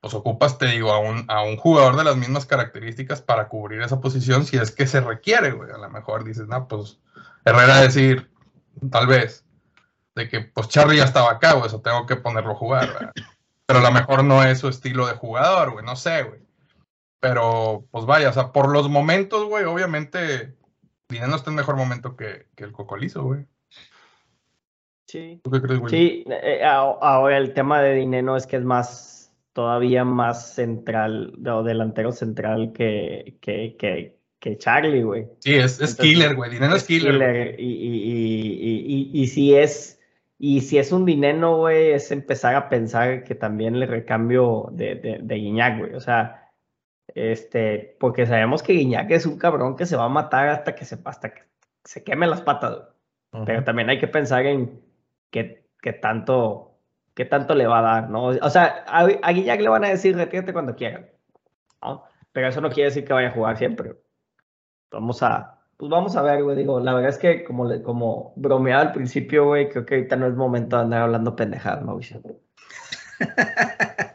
[SPEAKER 1] pues ocupas, te digo, a un, a un jugador de las mismas características para cubrir esa posición si es que se requiere, güey. A lo mejor dices, no, pues Herrera decir, tal vez, de que pues Charlie ya estaba acá, güey, eso tengo que ponerlo a jugar, ¿verdad? Pero a lo mejor no es su estilo de jugador, güey, no sé, güey. Pero, pues vaya, o sea, por los momentos, güey, obviamente, Dinero está en mejor momento que, que el Cocolizo, güey.
[SPEAKER 3] sí.
[SPEAKER 1] ¿Tú qué crees, güey?
[SPEAKER 3] Sí, eh, a- ahora el tema de Dineno es que es más, todavía más central, o delantero central que, que, que, que Charlie, güey.
[SPEAKER 1] Sí, es, es
[SPEAKER 3] Entonces,
[SPEAKER 1] killer, güey. Dinero es killer. güey.
[SPEAKER 3] killer, Y, y, y, y, y, y si es, y si es un dinero, güey, es empezar a pensar que también le recambio de, de, de Guiñac, güey. O sea, este, porque sabemos que Guiñac es un cabrón que se va a matar hasta que se, hasta que se queme las patas, güey. Pero también hay que pensar en, qué, qué tanto, qué tanto le va a dar, ¿no? O sea, a, a Guillac le van a decir retírate cuando quieran, ¿no? Pero eso no quiere decir que vaya a jugar siempre. Vamos a, pues vamos a ver, güey. Digo, la verdad es que como, le, como bromeaba al principio, güey, creo que ahorita no es momento de andar hablando pendejadas, Mauricio.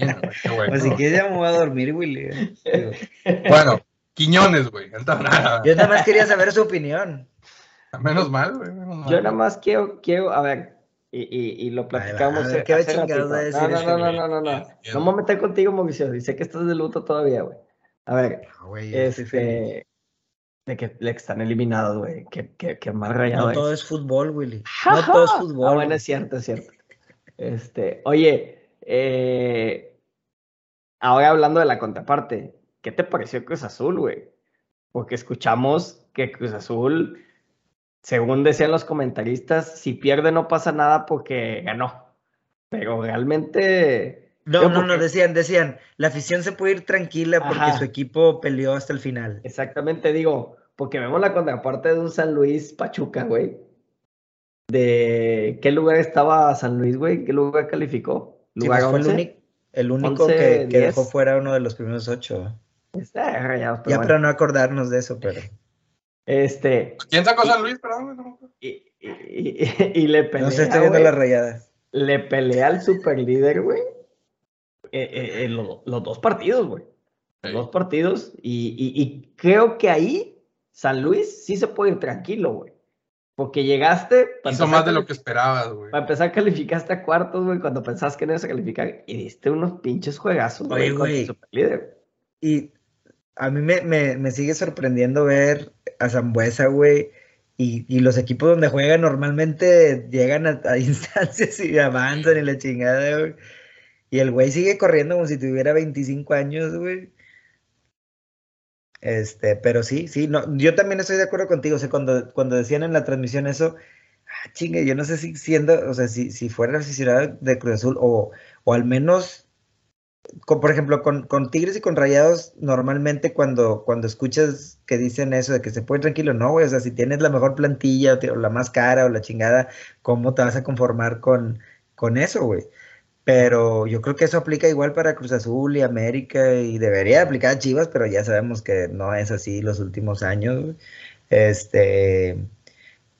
[SPEAKER 1] No, bueno, qué bueno.
[SPEAKER 2] Pues si quieres ya me voy a dormir, Willy.
[SPEAKER 1] Bueno, Quiñones, güey.
[SPEAKER 2] Yo nada más quería saber su opinión.
[SPEAKER 1] Menos mal, güey.
[SPEAKER 3] Yo nada más quiero, quiero, a ver, y, y, y lo platicamos. hace
[SPEAKER 2] ¿qué
[SPEAKER 3] ratito.
[SPEAKER 2] decir
[SPEAKER 3] no, no, no, no, no, no, no. No me meter contigo, Mauricio. Y sé que estás de luto todavía, güey. A ver,
[SPEAKER 2] No, feliz.
[SPEAKER 3] este. De que le están eliminados, güey. Qué, qué, qué mal rayado
[SPEAKER 2] No
[SPEAKER 3] es.
[SPEAKER 2] todo es fútbol, Willy. No todo es fútbol.
[SPEAKER 3] Ah, bueno, es cierto, es cierto. Este, oye, eh, ahora hablando de la contraparte, ¿qué te pareció Cruz Azul, güey? Porque escuchamos que Cruz Azul, según decían los comentaristas, si pierde no pasa nada porque ganó. Pero realmente.
[SPEAKER 2] No, no, no, decían, decían, la afición se puede ir tranquila porque
[SPEAKER 3] Ajá.
[SPEAKER 2] su equipo peleó hasta el final.
[SPEAKER 3] Exactamente, digo, porque vemos la contraparte de un San Luis Pachuca, güey. ¿De qué lugar estaba San Luis, güey? ¿Qué lugar calificó?
[SPEAKER 2] Sí,
[SPEAKER 3] ¿Lugar
[SPEAKER 2] pues fue el,
[SPEAKER 3] 11?
[SPEAKER 2] único, el único
[SPEAKER 3] 11,
[SPEAKER 2] que, que
[SPEAKER 3] 10.
[SPEAKER 2] dejó fuera uno de los primeros ocho.
[SPEAKER 3] Está rayado, pero
[SPEAKER 2] ya
[SPEAKER 3] bueno.
[SPEAKER 2] para no acordarnos de eso, pero
[SPEAKER 3] Este,
[SPEAKER 1] ¿Quién sacó San Luis? Perdón,
[SPEAKER 3] y, y- y- y le pelea,
[SPEAKER 2] no se está viendo las rayadas.
[SPEAKER 3] le pelea al superlíder, güey. eh, eh, en lo- los dos partidos, güey. Los
[SPEAKER 1] Sí.
[SPEAKER 3] dos partidos. Y, y- y creo que ahí San Luis sí se puede ir tranquilo, güey. Porque llegaste. para
[SPEAKER 1] Hizo
[SPEAKER 3] empezar
[SPEAKER 1] más de lo que esperabas, güey.
[SPEAKER 3] Para empezar, calificaste a cuartos, güey, cuando pensabas que no ibas a calificar. Y diste unos pinches juegazos, güey,
[SPEAKER 2] Oye,
[SPEAKER 3] contra el
[SPEAKER 2] güey.
[SPEAKER 3] superlíder.
[SPEAKER 2] Y a mí me, me, me sigue sorprendiendo ver a Zambuesa, güey. Y, y los equipos donde juegan normalmente llegan a, a instancias y avanzan y la chingada, güey. Y el güey sigue corriendo como si tuviera 25 años, güey. Este, pero sí, sí, no, yo también estoy de acuerdo contigo. O sea, cuando, cuando decían en la transmisión eso, ah, chingue, yo no sé si siendo, o sea, si, si fuera aficionado de Cruz Azul o, o al menos con- por ejemplo, con, con Tigres y con Rayados, normalmente cuando, cuando escuchas que dicen eso de que se puede tranquilo, no, güey, o sea, si tienes la mejor plantilla o, o la más cara o la chingada, ¿cómo te vas a conformar con, con eso, güey? Pero yo creo que eso aplica igual para Cruz Azul y América y debería aplicar a Chivas, pero ya sabemos que no es así los últimos años. Este,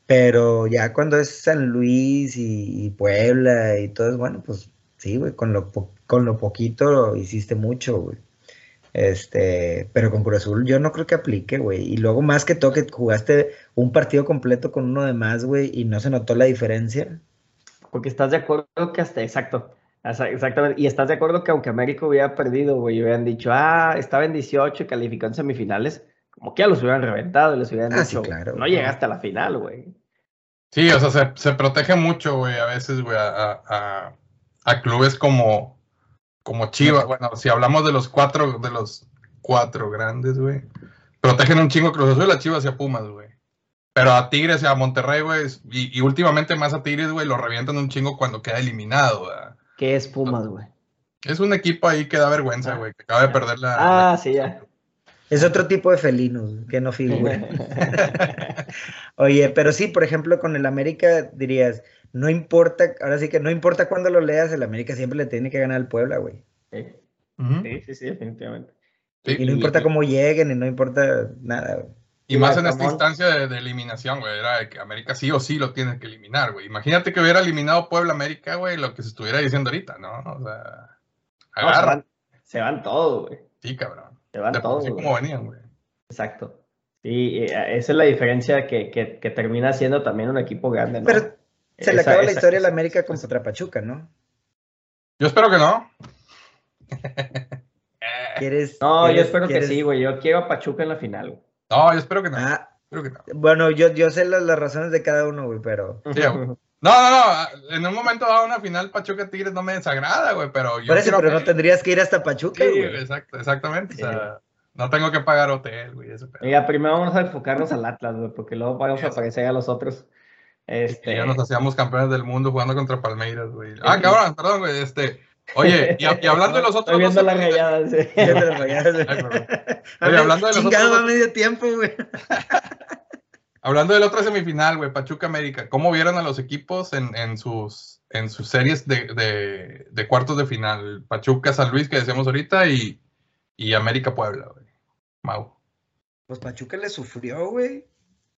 [SPEAKER 2] pero ya cuando es San Luis y, Puebla y todo, bueno, pues sí, güey, con lo, con lo poquito hiciste mucho, güey. Este, pero con Cruz Azul yo no creo que aplique, güey. Y luego más que todo que jugaste un partido completo con uno de más, güey, y no se notó la diferencia.
[SPEAKER 3] Porque estás de acuerdo que hasta, exacto, exactamente, y estás de acuerdo que aunque América hubiera perdido, güey, y hubieran dicho, ah, estaba en 18 y calificó en semifinales, como que ya los hubieran reventado y les hubieran
[SPEAKER 2] Ah, sí,
[SPEAKER 3] dicho,
[SPEAKER 2] claro.
[SPEAKER 3] no llegaste a la final, güey.
[SPEAKER 1] Sí, o sea, se, se protege mucho, güey, a veces, güey, a, a- a- a clubes como, como Chivas. Bueno, si hablamos de los cuatro, de los cuatro grandes, güey, protegen un chingo Cruz Azul, a Chivas y a Pumas, güey. Pero a Tigres y a Monterrey, güey, y, y últimamente más a Tigres, güey, lo revientan un chingo cuando queda eliminado, güey.
[SPEAKER 3] ¿Qué es Pumas, güey?
[SPEAKER 1] Es un equipo ahí que da vergüenza, güey, que acaba de perder la...
[SPEAKER 3] Ah,
[SPEAKER 1] la-
[SPEAKER 3] sí, ya.
[SPEAKER 2] Es otro tipo de felinos que no figura. Oye, pero sí, por ejemplo, con el América dirías, no importa, ahora sí que no importa cuándo lo leas, el América siempre le tiene que ganar al Puebla, güey.
[SPEAKER 3] Sí, sí, sí, sí, definitivamente.
[SPEAKER 1] Sí,
[SPEAKER 2] Y no importa cómo lleguen y no importa nada, güey.
[SPEAKER 1] Y más en esta instancia de, de eliminación, güey, era de que América sí o sí lo tiene que eliminar, güey. Imagínate que hubiera eliminado Puebla América, güey, lo que se estuviera diciendo ahorita, ¿no? O sea,
[SPEAKER 3] No, se, van, se van todos, güey.
[SPEAKER 1] Sí, cabrón.
[SPEAKER 3] Se van
[SPEAKER 1] De
[SPEAKER 3] todos,
[SPEAKER 1] sí
[SPEAKER 3] güey.
[SPEAKER 1] como venían, güey.
[SPEAKER 3] Exacto. Sí, eh, esa es la diferencia que, que, que termina siendo también un equipo grande, ¿no?
[SPEAKER 2] Pero se le
[SPEAKER 3] Esa-
[SPEAKER 2] acaba la historia a la América contra Pachuca, ¿no?
[SPEAKER 1] Yo espero que no.
[SPEAKER 2] ¿Quieres,
[SPEAKER 3] No, yo
[SPEAKER 2] quieres-
[SPEAKER 3] espero que sí, güey. Yo quiero a Pachuca en la final, güey.
[SPEAKER 1] No, yo espero que no.
[SPEAKER 2] Ah,
[SPEAKER 1] Espero que no.
[SPEAKER 2] bueno, yo, yo sé las, las razones de cada uno, güey, pero...
[SPEAKER 1] Sí, güey. No, no, no. En un momento dado una final Pachuca Tigres no me desagrada, güey, pero yo
[SPEAKER 2] Por eso, pero no
[SPEAKER 1] América.
[SPEAKER 2] tendrías que ir hasta Pachuca,
[SPEAKER 1] Sí,
[SPEAKER 2] güey.
[SPEAKER 1] exacto, exactamente. O sea, no tengo que pagar hotel, güey, ese pedo.
[SPEAKER 3] Mira, primero vamos a enfocarnos al Atlas, güey, porque luego vamos a
[SPEAKER 1] Eso.
[SPEAKER 3] aparecer a los otros. Este,
[SPEAKER 1] Y ya nos hacíamos campeones del mundo jugando contra Palmeiras, güey. Ah, cabrón, perdón, güey. Este, oye, y, y hablando de los otros
[SPEAKER 3] Estoy viendo
[SPEAKER 1] dos
[SPEAKER 3] las rayadas. sí.
[SPEAKER 2] A
[SPEAKER 1] Oye, hablando de los
[SPEAKER 2] chingado,
[SPEAKER 1] otros
[SPEAKER 2] va medio tiempo, güey.
[SPEAKER 1] Hablando de la otra semifinal, güey, Pachuca América, ¿cómo vieron a los equipos en, en sus, en sus series de, de, de, cuartos de final? Pachuca San Luis, que decíamos ahorita, y, y América Puebla, güey. Mau.
[SPEAKER 2] Pues Pachuca le sufrió, güey,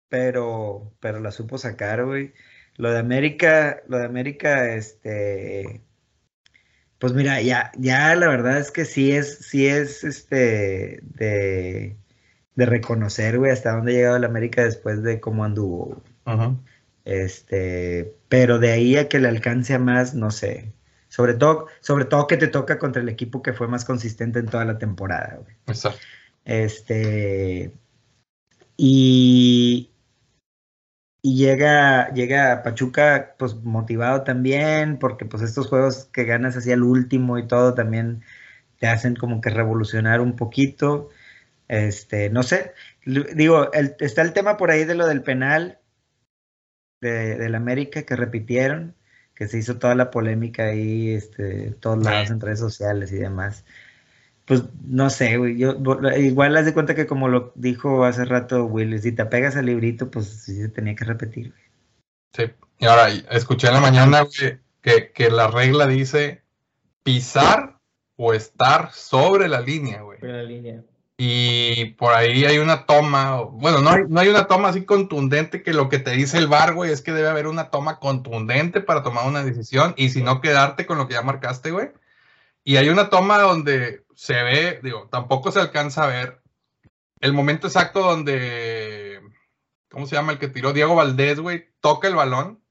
[SPEAKER 2] pero, pero la supo sacar, güey. Lo de América, lo de América, este, pues mira, ya, ya la verdad es que sí es, sí es, este, de, de reconocer, güey, hasta dónde ha llegado el América después de cómo anduvo.
[SPEAKER 1] Ajá.
[SPEAKER 2] Este, pero de ahí a que le alcance a más, no sé. Sobre todo, sobre todo que te toca contra el equipo que fue más consistente en toda la temporada, güey.
[SPEAKER 1] Exacto.
[SPEAKER 2] Este, y, y llega, llega Pachuca, pues motivado también, porque pues estos juegos que ganas hacia el último y todo también te hacen como que revolucionar un poquito. Este, no sé, digo, el, está el tema por ahí de lo del penal de, del América que repitieron, que se hizo toda la polémica ahí, este, todos lados en redes sociales y demás. Pues no sé, güey, yo igual haz de cuenta que como lo dijo hace rato Will, si te pegas al librito, pues sí se tenía que repetir, güey.
[SPEAKER 1] Sí, y ahora escuché en la mañana, güey, que, que la regla dice pisar o estar sobre la línea, güey.
[SPEAKER 3] Sobre la línea.
[SPEAKER 1] Y por ahí hay una toma, bueno, no hay, no hay una toma así contundente que lo que te dice el bar, güey, es que debe haber una toma contundente para tomar una decisión y si no quedarte con lo que ya marcaste, güey. Y hay una toma donde se ve, digo, tampoco se alcanza a ver el momento exacto donde, ¿cómo se llama? El que tiró Diego Valdés, güey, toca el balón,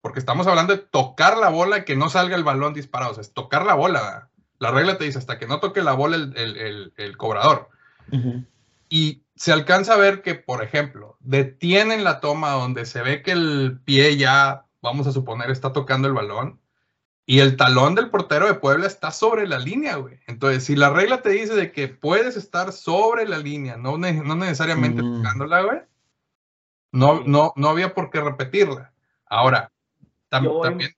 [SPEAKER 1] porque estamos hablando de tocar la bola y que no salga el balón disparado, o sea, es tocar la bola. La regla te dice hasta que no toque la bola el, el, el, el cobrador.
[SPEAKER 2] Uh -huh.
[SPEAKER 1] Y se alcanza a ver que, por ejemplo, detienen la toma donde se ve que el pie ya, vamos a suponer, está tocando el balón y el talón del portero de Puebla está sobre la línea, güey. Entonces, si la regla te dice de que puedes estar sobre la línea, no, ne no necesariamente mm. tocándola, güey, no, no, no había por qué repetirla. Ahora, tam también,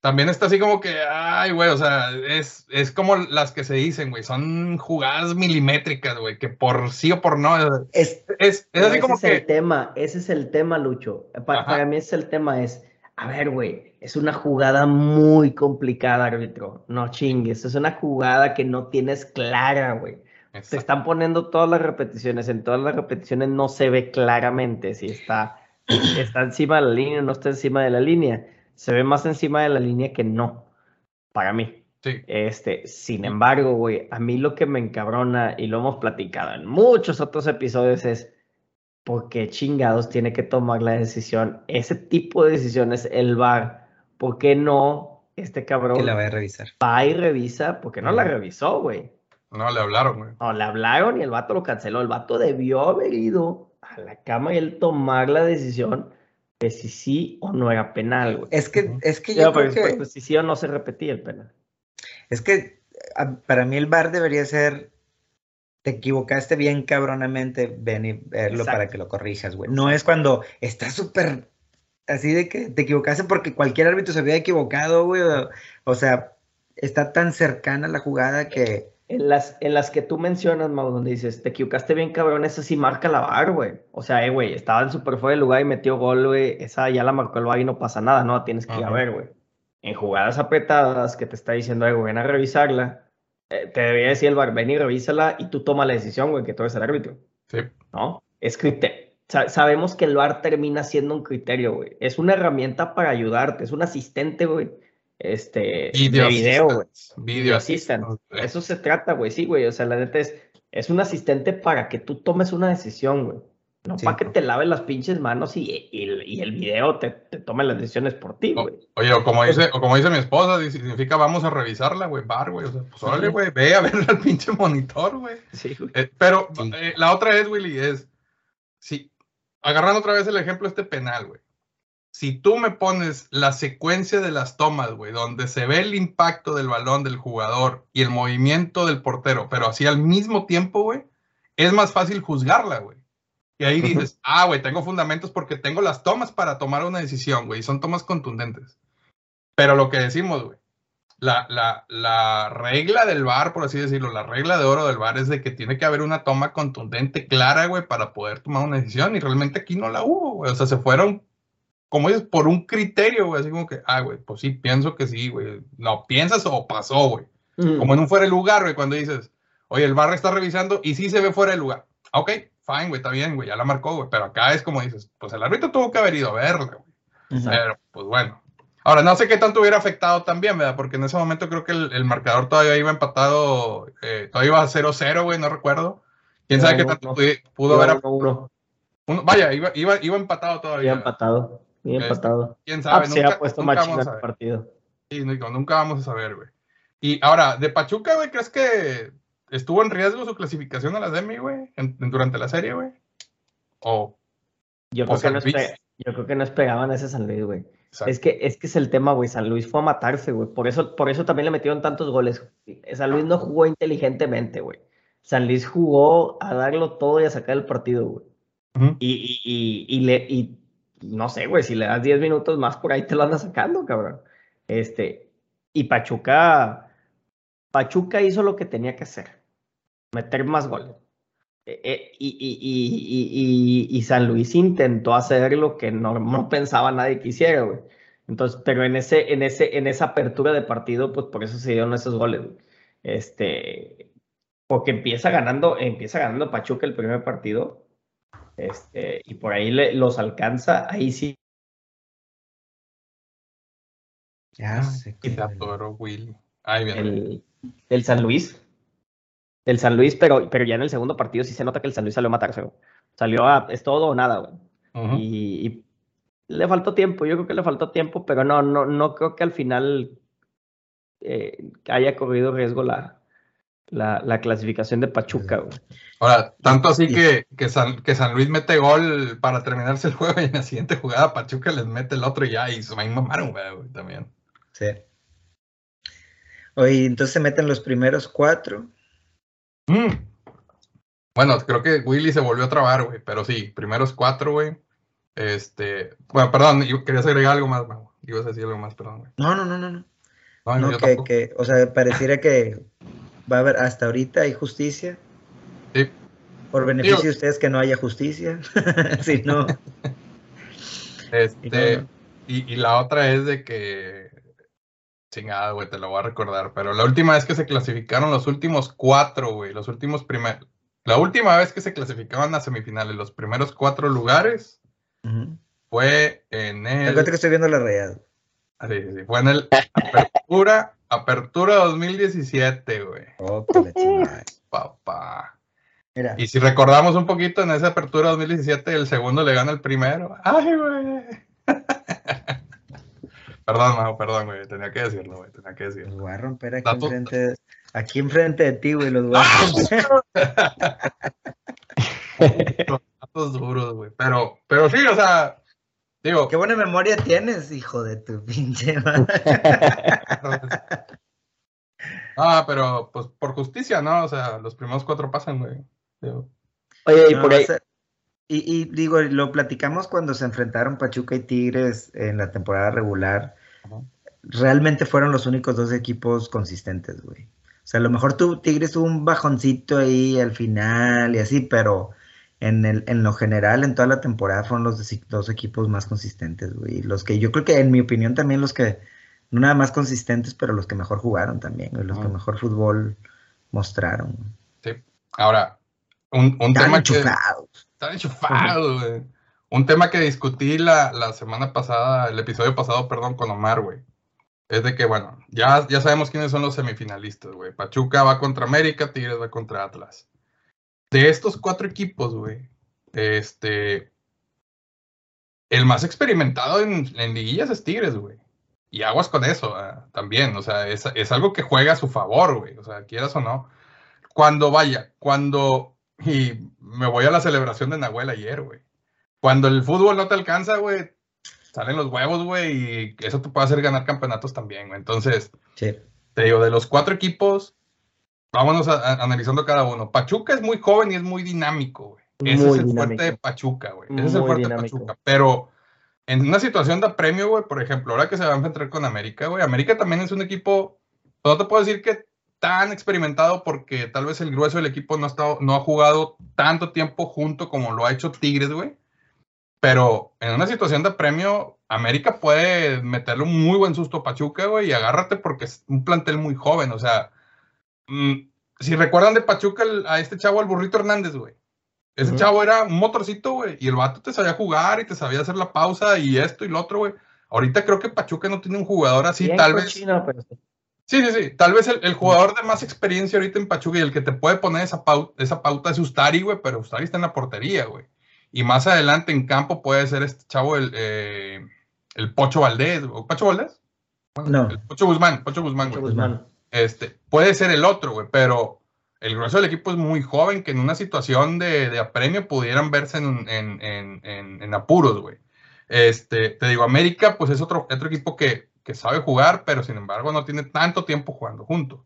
[SPEAKER 1] también está así como que, ay, güey, o sea, es, es como las que se dicen, güey, son jugadas milimétricas, güey, que por sí o por no.
[SPEAKER 2] Es,
[SPEAKER 1] es, es así como
[SPEAKER 3] ese
[SPEAKER 1] que.
[SPEAKER 3] Es el tema, ese es el tema, Lucho. Para, para mí, ese es el tema, es, a ver, güey, es una jugada muy complicada, árbitro. No chingues, es una jugada que no tienes clara, güey. Te están poniendo todas las repeticiones, en todas las repeticiones no se ve claramente si está, está encima de la línea o no está encima de la línea se ve más encima de la línea que no, para mí.
[SPEAKER 1] Sí.
[SPEAKER 3] Este, sin embargo, güey, a mí lo que me encabrona, y lo hemos platicado en muchos otros episodios, es por qué chingados tiene que tomar la decisión, ese tipo de decisiones, el VAR, ¿por qué no este cabrón
[SPEAKER 2] que la va a revisar?
[SPEAKER 3] Va y revisa, porque no la revisó, güey.
[SPEAKER 1] No, le hablaron, güey.
[SPEAKER 3] No, le hablaron y el vato lo canceló. El vato debió haber ido a la cama y él tomar la decisión de si sí o no era penal, güey.
[SPEAKER 2] Es que, es que yo
[SPEAKER 3] no,
[SPEAKER 2] creo
[SPEAKER 3] pero,
[SPEAKER 2] que...
[SPEAKER 3] Pues, si sí o no se repetía el penal.
[SPEAKER 2] Es que para mí el bar debería ser, te equivocaste bien cabronamente, ven y verlo Exacto. para que lo corrijas, güey. No es cuando está súper así de que te equivocaste porque cualquier árbitro se había equivocado, güey. O, o, sea, está tan cercana la jugada que...
[SPEAKER 3] En las, en las que tú mencionas, Mau, donde dices, te equivocaste bien, cabrón, esa sí marca la VAR, güey. O sea, eh, güey, estaba en súper fuera de lugar y metió gol, güey. Esa ya la marcó el VAR y no pasa nada, ¿no? Tienes que ir a ver, güey. En jugadas apretadas que te está diciendo, eh, güey, ven a revisarla, eh, te debería decir el VAR, ven y revísala y tú toma la decisión, güey, que tú eres el árbitro.
[SPEAKER 1] Sí.
[SPEAKER 3] ¿No? Es criterio. Sa sabemos que el VAR termina siendo un criterio, güey. Es una herramienta para ayudarte, es un asistente, güey este
[SPEAKER 1] video
[SPEAKER 3] de video, güey.
[SPEAKER 1] Video
[SPEAKER 3] assistant. Eso se trata, güey, sí, güey. O sea, la neta es, es un asistente para que tú tomes una decisión, güey. No sí, para que te lave las pinches manos y, y, y el video te, te, tome las decisiones por ti, güey.
[SPEAKER 1] Oye, o como dice, o como dice mi esposa, significa vamos a revisarla, güey, bar, güey. O sea, pues órale, güey, ve a ver al pinche monitor, güey.
[SPEAKER 3] Sí, güey.
[SPEAKER 1] Eh, pero sí. eh, la otra es, Willy, es, sí, agarrando otra vez el ejemplo este penal, güey si tú me pones la secuencia de las tomas, güey, donde se ve el impacto del balón del jugador y el movimiento del portero, pero así al mismo tiempo, güey, es más fácil juzgarla, güey. Y ahí dices, ah, güey, tengo fundamentos porque tengo las tomas para tomar una decisión, güey, y son tomas contundentes. Pero lo que decimos, güey, la, la, la regla del bar, por así decirlo, la regla de oro del bar es de que tiene que haber una toma contundente, clara, güey, para poder tomar una decisión. Y realmente aquí no la hubo, güey. O sea, se fueron, como dices, por un criterio, güey. Así como que, ah, güey, pues sí, pienso que sí, güey. No, piensas o pasó, güey.
[SPEAKER 3] Mm.
[SPEAKER 1] Como en un fuera de lugar, güey, cuando dices, oye, el bar está revisando y sí se ve fuera de lugar. Ok, fine, güey, está bien, güey, ya la marcó, güey. Pero acá es como dices, pues el árbitro tuvo que haber ido a verla, güey.
[SPEAKER 2] Ujú.
[SPEAKER 1] Pero, pues bueno. Ahora, no sé qué tanto hubiera afectado también, ¿verdad? Porque en ese momento creo que el, el marcador todavía iba empatado, eh, todavía iba a 0-0, güey, no recuerdo. ¿Quién
[SPEAKER 3] No,
[SPEAKER 1] sabe qué tanto
[SPEAKER 3] no.
[SPEAKER 1] pudo
[SPEAKER 3] Iba
[SPEAKER 1] haber...
[SPEAKER 3] uno, uno.
[SPEAKER 1] vaya, iba, iba, iba empatado todavía.
[SPEAKER 3] empatado. Bien
[SPEAKER 1] Este,
[SPEAKER 3] empatado.
[SPEAKER 1] ¿Quién
[SPEAKER 3] Ah,
[SPEAKER 1] sabe?
[SPEAKER 3] pues se
[SPEAKER 1] nunca,
[SPEAKER 3] ha puesto
[SPEAKER 1] nunca vamos a
[SPEAKER 3] el partido.
[SPEAKER 1] Sí, Nico, nunca vamos a saber, güey. Y ahora, de Pachuca, güey, ¿crees que estuvo en riesgo su clasificación a la semi, güey, en- en- durante la serie, güey? O,
[SPEAKER 3] Yo
[SPEAKER 1] O
[SPEAKER 3] creo, que
[SPEAKER 1] San Luis.
[SPEAKER 3] espe- yo creo que no esperaban ese San Luis, güey. Es que, es que es el tema, güey. San Luis fue a matarse, güey. Por eso, por eso también le metieron tantos goles. San Luis no jugó inteligentemente, güey. San Luis jugó a darlo todo y a sacar el partido, güey. Y, y, y le, y no sé, güey, si le das 10 minutos más por ahí te lo andas sacando, cabrón. Este, y Pachuca, Pachuca hizo lo que tenía que hacer, meter más goles. Eh, eh, y, y, y, y, San Luis intentó hacer lo que no, no pensaba nadie que hiciera, güey. Entonces, pero en ese, en ese, en esa apertura de partido, pues por eso se dieron esos goles, güey. Este, porque empieza ganando, empieza ganando Pachuca el primer partido. Este, y por ahí le- los alcanza, ahí sí.
[SPEAKER 2] Ya
[SPEAKER 1] te atoró Willy. Ahí viene.
[SPEAKER 3] el, el San Luis. El San Luis, pero, pero ya en el segundo partido sí se nota que el San Luis salió a matarse, güey. Salió a, es todo o nada, güey. Y, y le faltó tiempo, yo creo que le faltó tiempo, pero no, no, no creo que al final eh, haya corrido riesgo la, la, la clasificación de Pachuca, güey.
[SPEAKER 1] Ahora, tanto así
[SPEAKER 2] Y-
[SPEAKER 1] que, que, San, que San Luis mete gol para terminarse el juego y en la siguiente jugada Pachuca les mete el otro y ya, y se me mamaron, güey, güey, también.
[SPEAKER 2] Sí. Oye, entonces se meten los primeros cuatro.
[SPEAKER 1] Mm. Bueno, creo que Willy se volvió a trabar, güey, pero sí, primeros cuatro, güey. Este, bueno, perdón, yo querías agregar algo más, Mau. Ibas a decir algo más, perdón, güey.
[SPEAKER 2] No, no, no, no, no.
[SPEAKER 1] No,
[SPEAKER 2] No,
[SPEAKER 1] yo
[SPEAKER 2] que,
[SPEAKER 1] tampoco.
[SPEAKER 2] que, o sea, pareciera que va a haber, hasta ahorita hay justicia.
[SPEAKER 1] Sí.
[SPEAKER 2] Por beneficio
[SPEAKER 1] Digo-
[SPEAKER 2] de ustedes que no haya justicia. si no,
[SPEAKER 1] Este.
[SPEAKER 2] Y,
[SPEAKER 1] y la otra es de que. Chingada, güey, te lo voy a recordar. Pero la última vez que se clasificaron los últimos cuatro, güey, los últimos primeros. La última vez que se clasificaban a semifinales, los primeros cuatro lugares,
[SPEAKER 2] Ujú.
[SPEAKER 1] fue en el.
[SPEAKER 2] Acuérdate que estoy viendo la rayada.
[SPEAKER 1] Ah, sí, sí, sí, fue en el Apertura, Apertura 2017, güey.
[SPEAKER 2] Oh, que la chingada.
[SPEAKER 1] Papá.
[SPEAKER 2] Mira,
[SPEAKER 1] Y si recordamos un poquito, en esa Apertura 2017, el segundo le gana el primero. ¡Ay, güey! perdón, Mau, perdón, güey. Tenía que decirlo, güey. Tenía que decirlo.
[SPEAKER 2] los voy a romper aquí
[SPEAKER 1] Dato-
[SPEAKER 2] enfrente, aquí enfrente de ti, güey, los voy a romper.
[SPEAKER 1] Datos duros, güey. Pero, pero sí, o sea, digo,
[SPEAKER 2] Qué buena memoria tienes, hijo de tu pinche madre.
[SPEAKER 1] ah, pero pues por justicia, ¿no? O sea, los primeros cuatro pasan, güey. Digo,
[SPEAKER 3] Oye, y
[SPEAKER 2] No,
[SPEAKER 3] por ahí,
[SPEAKER 2] o sea, y, y digo, lo platicamos cuando se enfrentaron Pachuca y Tigres en la temporada regular.
[SPEAKER 1] Ajá.
[SPEAKER 2] Realmente fueron los únicos dos equipos consistentes, güey. O sea, a lo mejor tu Tigres tuvo un bajoncito ahí al final y así, pero en, el, en lo general, en toda la temporada, fueron los dos, equipos más consistentes, güey. Los que yo creo que, en mi opinión, también los que, no nada más consistentes, pero los que mejor jugaron también, güey. Los que mejor fútbol mostraron. güey.
[SPEAKER 1] sí. Ahora, un, un tema que. Están enchufados, güey. Un tema que discutí la, la semana pasada, el episodio pasado, perdón, con Omar, güey. Es de que, bueno, ya, ya sabemos quiénes son los semifinalistas, güey. Pachuca va contra América, Tigres va contra Atlas. De estos cuatro equipos, güey, este. El más experimentado en, en liguillas es Tigres, güey. Y aguas con eso ah, también. O sea, es, es algo que juega a su favor, güey. O sea, quieras o no. Cuando vaya, cuando. Y me voy a la celebración de Nahuel ayer, güey. Cuando el fútbol no te alcanza, güey, salen los huevos, güey, y eso te puede hacer ganar campeonatos también, güey. Entonces,
[SPEAKER 2] Sí.
[SPEAKER 1] te digo, de los cuatro equipos, vámonos a- a- analizando cada uno. Pachuca es muy joven y es muy dinámico, güey. Ese
[SPEAKER 3] Muy
[SPEAKER 1] es el
[SPEAKER 3] dinámico.
[SPEAKER 1] fuerte de Pachuca, güey. Ese es el
[SPEAKER 3] Muy
[SPEAKER 1] fuerte
[SPEAKER 3] dinámico.
[SPEAKER 1] de Pachuca. Pero en una situación de premio, güey, por ejemplo, ahora que se va a enfrentar con América, güey, América también es un equipo pues no te puedo decir que tan experimentado porque tal vez el grueso del equipo no ha, estado, no ha jugado tanto tiempo junto como lo ha hecho Tigres, güey. Pero en una situación de premio, América puede meterle un muy buen susto a Pachuca, güey, y agárrate porque es un plantel muy joven. O sea, mm, si recuerdan de Pachuca a este chavo, al burrito Hernández, güey. Ese chavo era un motorcito, güey, y el vato te sabía jugar y te sabía hacer la pausa y esto y lo otro, güey. Ahorita creo que Pachuca no tiene un jugador así, tal vez. Sí, sí, sí. Tal vez el, jugador de más experiencia ahorita en Pachuca y el que te puede poner esa pauta, esa pauta es Ustari, güey, pero Ustari está en la portería, güey. Y más adelante en campo puede ser este chavo, el, eh, el Pocho Valdés. ¿O ¿Pocho Valdés?
[SPEAKER 2] no.
[SPEAKER 1] El Pocho Guzmán, Pocho Guzmán, Pocho Guzmán. Este, puede ser el otro, güey, pero el grueso del equipo es muy joven que en una situación de, de apremio pudieran verse en, en, en, en apuros, güey. Este, te digo, América, pues es otro, otro equipo que que sabe jugar, pero sin embargo no tiene tanto tiempo jugando junto.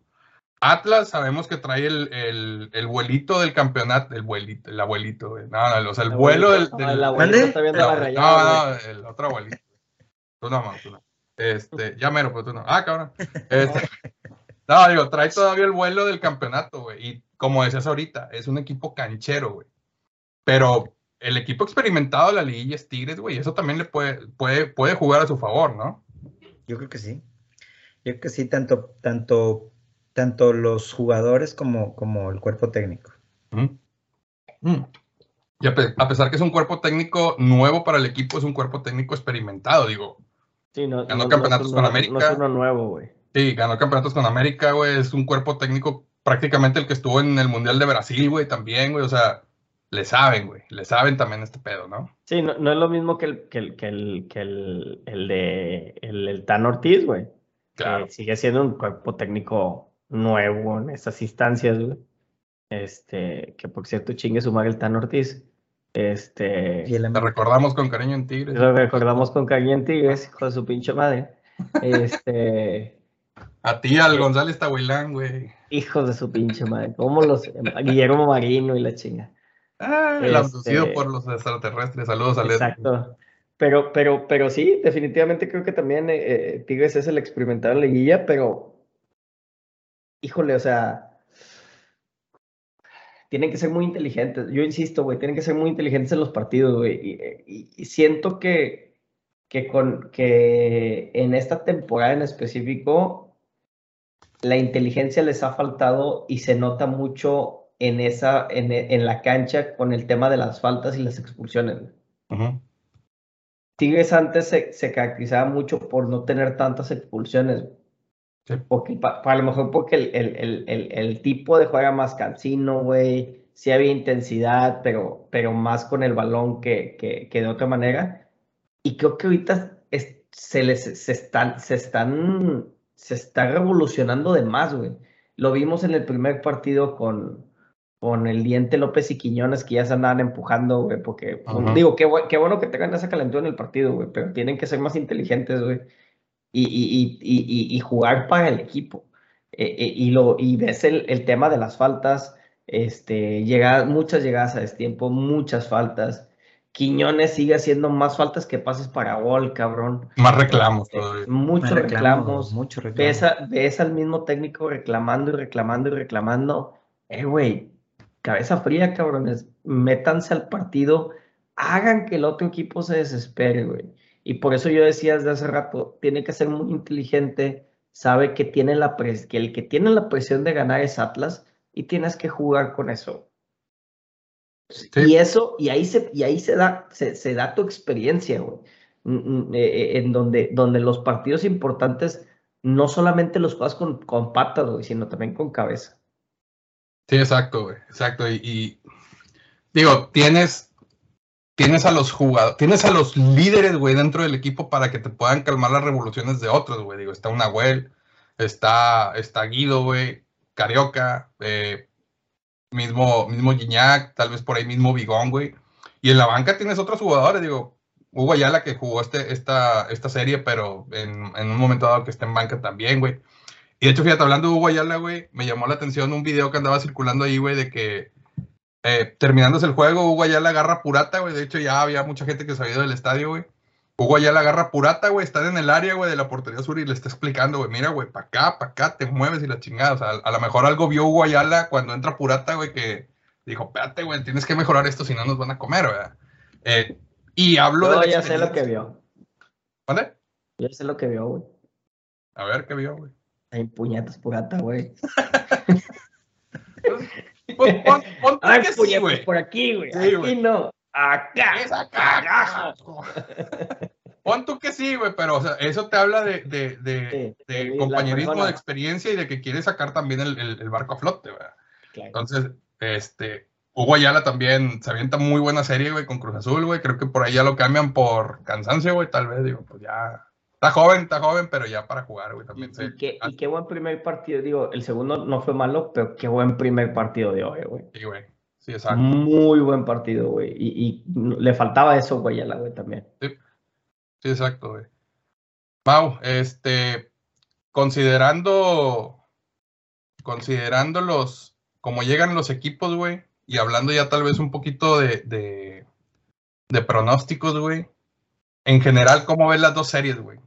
[SPEAKER 1] Atlas sabemos que trae el, el, el vuelito del campeonato, el vuelito, el abuelito, No, no, o sea, el, vuelo del... del
[SPEAKER 3] el está viendo la
[SPEAKER 1] rayada. No, no, el otro abuelito. Tú no, tú no. Este, ya mero, pero tú no. Ah, cabrón. Este, no, digo, trae todavía el vuelo del campeonato, güey. Y como decías ahorita, es un equipo canchero, güey. Pero el equipo experimentado de la liguilla es Tigres, güey. Eso también le puede, puede, puede jugar a su favor, ¿no?
[SPEAKER 2] Yo creo que sí. Yo creo que sí, tanto, tanto, tanto los jugadores como, como el cuerpo técnico.
[SPEAKER 1] Mm. Y a, pesar que es un cuerpo técnico nuevo para el equipo, es un cuerpo técnico experimentado, digo.
[SPEAKER 3] Sí, no,
[SPEAKER 1] ganó campeonatos con América. No
[SPEAKER 3] es uno nuevo, güey.
[SPEAKER 1] Sí, ganó campeonatos con América, güey. Es un cuerpo técnico prácticamente el que estuvo en el Mundial de Brasil, güey, también, güey. O sea, le saben, güey. Le saben también este pedo, ¿no?
[SPEAKER 3] Sí, no, es lo mismo que el, que el, que el, que el, el de el, Tan Ortiz, güey. Claro. sigue siendo un cuerpo técnico nuevo en estas instancias, güey. Este, que por cierto, chingue su madre el Tan Ortiz. Este.
[SPEAKER 1] Te recordamos con cariño en Tigres.
[SPEAKER 3] Lo recordamos con cariño en Tigres, hijo de su pinche madre. Este.
[SPEAKER 1] A ti, al González Tahuilán, güey.
[SPEAKER 3] Hijos de su pinche madre. ¿Cómo los. Guillermo Marino y la chinga.
[SPEAKER 1] Ah, el este, por los extraterrestres. Saludos a
[SPEAKER 3] Exacto. Pero, pero, pero sí, definitivamente creo que también eh, eh, Tigres es el experimentado en liguilla, pero híjole, o sea, tienen que ser muy inteligentes. Yo insisto, güey, tienen que ser muy inteligentes en los partidos, güey. Y, siento que, que, con, que en esta temporada en específico, la inteligencia les ha faltado y se nota mucho en, esa, en, en, la cancha con el tema de las faltas y las expulsiones. Tigres antes se, se, caracterizaba mucho por no tener tantas expulsiones. Porque, para lo mejor porque el, el, el, el, tipo de juega más cansino, güey. Sí había intensidad, pero, pero más con el balón que, que, que de otra manera. Y creo que ahorita se les se están, se están, se está revolucionando de más, güey. Lo vimos en el primer partido con, con el diente López y Quiñones que ya se andaban empujando, güey, porque pues, digo, qué, qué, bueno que tengan esa calentura en el partido, güey, pero tienen que ser más inteligentes, güey, y, y, y, y, jugar para el equipo. Eh, eh, y, lo, y ves el, el, tema de las faltas, este, llega, muchas llegadas a destiempo, muchas faltas. Quiñones sigue haciendo más faltas que pases para gol, cabrón.
[SPEAKER 1] Más reclamos
[SPEAKER 3] este, todavía. Muchos reclamos. Mucho reclamos. Ves, ves, al mismo técnico reclamando y reclamando y reclamando. Eh, güey, cabeza fría, cabrones, métanse al partido, hagan que el otro equipo se desespere, güey. Y por eso yo decía desde hace rato, tiene que ser muy inteligente, sabe que, tiene la pres que el que tiene la presión de ganar es Atlas y tienes que jugar con eso. Y eso, y ahí se, y ahí se da, se, da tu experiencia, güey. Mm, mm, eh, eh, en donde, donde los partidos importantes no solamente los juegas con, con patas, güey, sino también con cabeza.
[SPEAKER 1] Sí, exacto, güey, exacto. Y, digo, tienes, tienes a los jugadores, tienes a los líderes, güey, dentro del equipo para que te puedan calmar las revoluciones de otros, güey. Digo, está Nahuel, está, está Guido, güey, Carioca, eh, mismo, mismo Gignac, tal vez por ahí mismo Bigón, güey. Y en la banca tienes otros jugadores, digo, Hugo Ayala que jugó este, esta, esta serie, pero en, en un momento dado que está en banca también, güey. Y de hecho, fíjate, hablando de Hugo Ayala, güey, me llamó la atención un video que andaba circulando ahí, güey, de que eh, terminándose el juego, Hugo Ayala agarra purata, güey. De hecho, ya había mucha gente que se había ido del estadio, güey. Hugo ya la agarra Purata, güey, está en el área, güey, de la portería sur y le está explicando, güey, mira, güey, para acá, para acá, te mueves y la chingada. O sea, a lo mejor algo vio Hugo Ayala cuando entra Purata, güey, que dijo, espérate, güey, tienes que mejorar esto, si no nos van a comer, ¿verdad? Eh, y hablo
[SPEAKER 3] Yo
[SPEAKER 1] de...
[SPEAKER 3] ya sé lo que vio.
[SPEAKER 1] ¿Dónde?
[SPEAKER 3] Yo sé lo que vio, güey.
[SPEAKER 1] A ver, ¿qué vio, güey?
[SPEAKER 3] Hay puñetas purata, güey.
[SPEAKER 1] Pon, pon, pon tú
[SPEAKER 3] Ay,
[SPEAKER 1] que sí, güey.
[SPEAKER 3] por aquí, güey.
[SPEAKER 1] Sí,
[SPEAKER 3] aquí
[SPEAKER 1] güey.
[SPEAKER 3] no. Acá.
[SPEAKER 1] Es acá, carajo. Pon tú que sí, güey, pero o sea, eso te habla de, de, de,
[SPEAKER 3] Sí,
[SPEAKER 1] de
[SPEAKER 3] sí, la
[SPEAKER 1] compañerismo, de experiencia y de que quiere sacar también el, el- el barco a flote, ¿verdad?
[SPEAKER 3] Claro.
[SPEAKER 1] Entonces, este, Hugo Ayala también se avienta muy buena serie, güey, con Cruz Azul, güey. Creo que por ahí ya lo cambian por cansancio, güey, tal vez, digo, pues ya. Está joven, está joven, pero ya para jugar, güey,
[SPEAKER 3] Y,
[SPEAKER 1] también
[SPEAKER 3] y
[SPEAKER 1] se.
[SPEAKER 3] qué, y qué buen primer partido, digo, el segundo no fue malo, pero qué buen primer partido de hoy, güey.
[SPEAKER 1] Sí, güey. Sí, exacto.
[SPEAKER 3] Muy buen partido, güey. Y, y le faltaba eso, güey, a la güey también.
[SPEAKER 1] Sí, exacto, güey. Mau, este, considerando, considerando los, como llegan los equipos, güey, y hablando ya tal vez un poquito de, de, de pronósticos, güey, en general, ¿cómo ves las dos series, güey?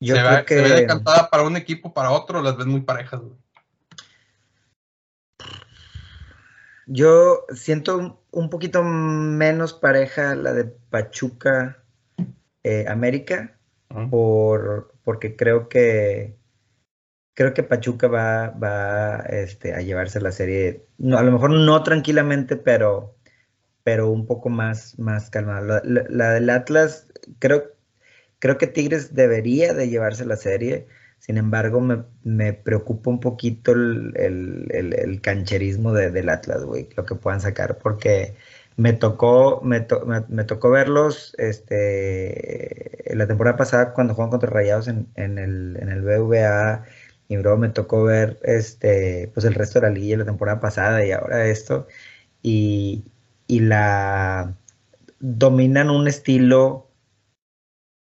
[SPEAKER 2] Yo
[SPEAKER 1] ¿Se,
[SPEAKER 2] creo
[SPEAKER 1] ve, se ve
[SPEAKER 2] que
[SPEAKER 1] decantada para un equipo, para otro, las ves muy parejas, güey?
[SPEAKER 2] yo siento un- un poquito menos pareja la de Pachuca eh, América por porque creo que creo que Pachuca va, va este, a llevarse la serie, no, a lo mejor no tranquilamente, pero, pero un poco más, más calmada. La, la- la del Atlas, creo, creo que Tigres debería de llevarse la serie, sin embargo me, me preocupa un poquito el, el- el- cancherismo de- del Atlas, güey, lo que puedan sacar, porque me tocó, me, to- me tocó verlos este, la temporada pasada cuando jugaban contra Rayados en, en el, en el BVA y bro, me tocó ver este, pues el resto de la liga la temporada pasada y ahora esto. Y, y la dominan un estilo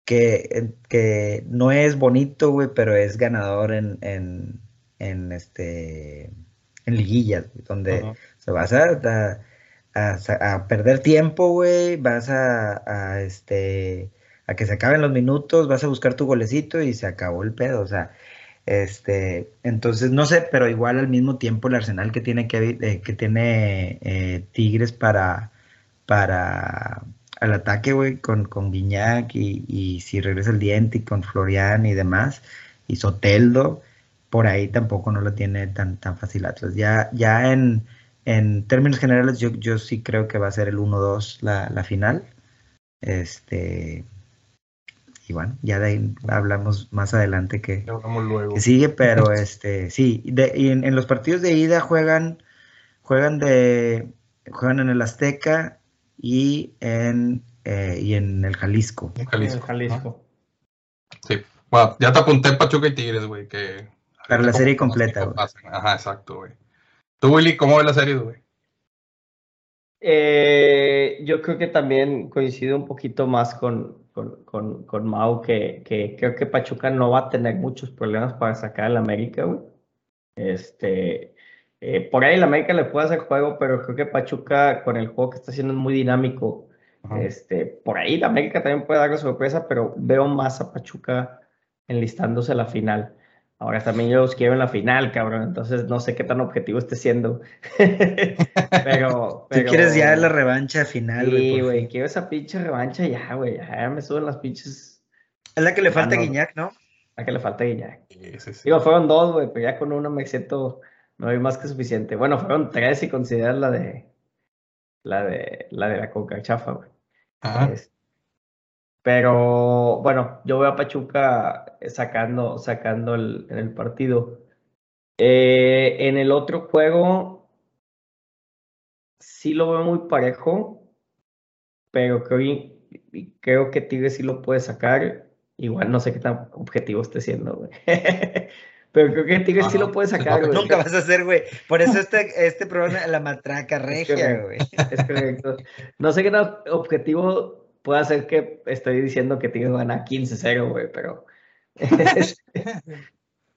[SPEAKER 2] que, que no es bonito, güey, pero es ganador en, en, en este en liguillas, güey, donde se vas a, a, a perder tiempo, güey, vas a, a, este a que se acaben los minutos, vas a buscar tu golecito y se acabó el pedo, o sea, este, entonces no sé, pero igual al mismo tiempo el arsenal que tiene que, eh, que tiene eh, Tigres para para al ataque, güey, con, con Guiñac y, y si regresa el diente y con Florian y demás, y Soteldo, por ahí tampoco no lo tiene tan, tan fácil Atlas. Ya, ya en, en términos generales, yo, yo sí creo que va a ser el 1-2 la, la final. Este, y bueno, ya de ahí hablamos más adelante que,
[SPEAKER 1] luego.
[SPEAKER 2] que sigue, pero este, sí, de- y en, en los partidos de ida juegan, juegan de, juegan en el Azteca y en, eh, y en el Jalisco.
[SPEAKER 1] En Jalisco.
[SPEAKER 3] el Jalisco.
[SPEAKER 1] Sí. Bueno, ya te apunté Pachuca y Tigres, güey, que...
[SPEAKER 2] Para la serie completa, güey.
[SPEAKER 1] Ajá, exacto, güey. Tú, Willy, ¿cómo ves la serie, güey?
[SPEAKER 3] Eh, yo creo que también coincido un poquito más con, con, con, con Mau, que, que creo que Pachuca no va a tener muchos problemas para sacar al América, güey. Este, eh, por ahí el América le puede hacer juego, pero creo que Pachuca con el juego que está haciendo es muy dinámico.
[SPEAKER 1] Ajá.
[SPEAKER 3] Este, por ahí la América también puede dar la sorpresa, pero veo más a Pachuca enlistándose a la final. Ahora también yo los quiero en la final, cabrón, entonces no sé qué tan objetivo esté siendo. pero,
[SPEAKER 2] Tú
[SPEAKER 3] pero...
[SPEAKER 2] quieres ya la revancha final, güey.
[SPEAKER 3] Sí, güey, quiero esa pinche revancha ya, güey. Ya me suben las pinches.
[SPEAKER 2] Es la que le falta a
[SPEAKER 3] Ah, no.
[SPEAKER 2] Guiñac, ¿no?
[SPEAKER 3] A que le falta Guiñac.
[SPEAKER 1] Sí, sí, sí.
[SPEAKER 3] Digo, fueron dos, güey, pero ya con uno me siento. No hay más que suficiente. Bueno, fueron tres si consideras la de. La de la de la coca chafa, güey.
[SPEAKER 1] Ajá.
[SPEAKER 3] Es- Pero bueno, yo veo a Pachuca sacando, sacando el, en el partido. Eh, en el otro juego, sí lo veo muy parejo, pero creo, creo que Tigres sí lo puede sacar. Igual no sé qué tan objetivo esté siendo, güey. Pero creo que Tigres sí lo puede sacar,
[SPEAKER 1] no,
[SPEAKER 3] güey.
[SPEAKER 2] Nunca vas a hacer, güey. Por eso este, este programa es la matraca regia,
[SPEAKER 3] correcto.
[SPEAKER 2] güey.
[SPEAKER 3] Es correcto. No sé qué tan objetivo puede hacer que estoy diciendo que Tigres gana 15-0, güey, pero.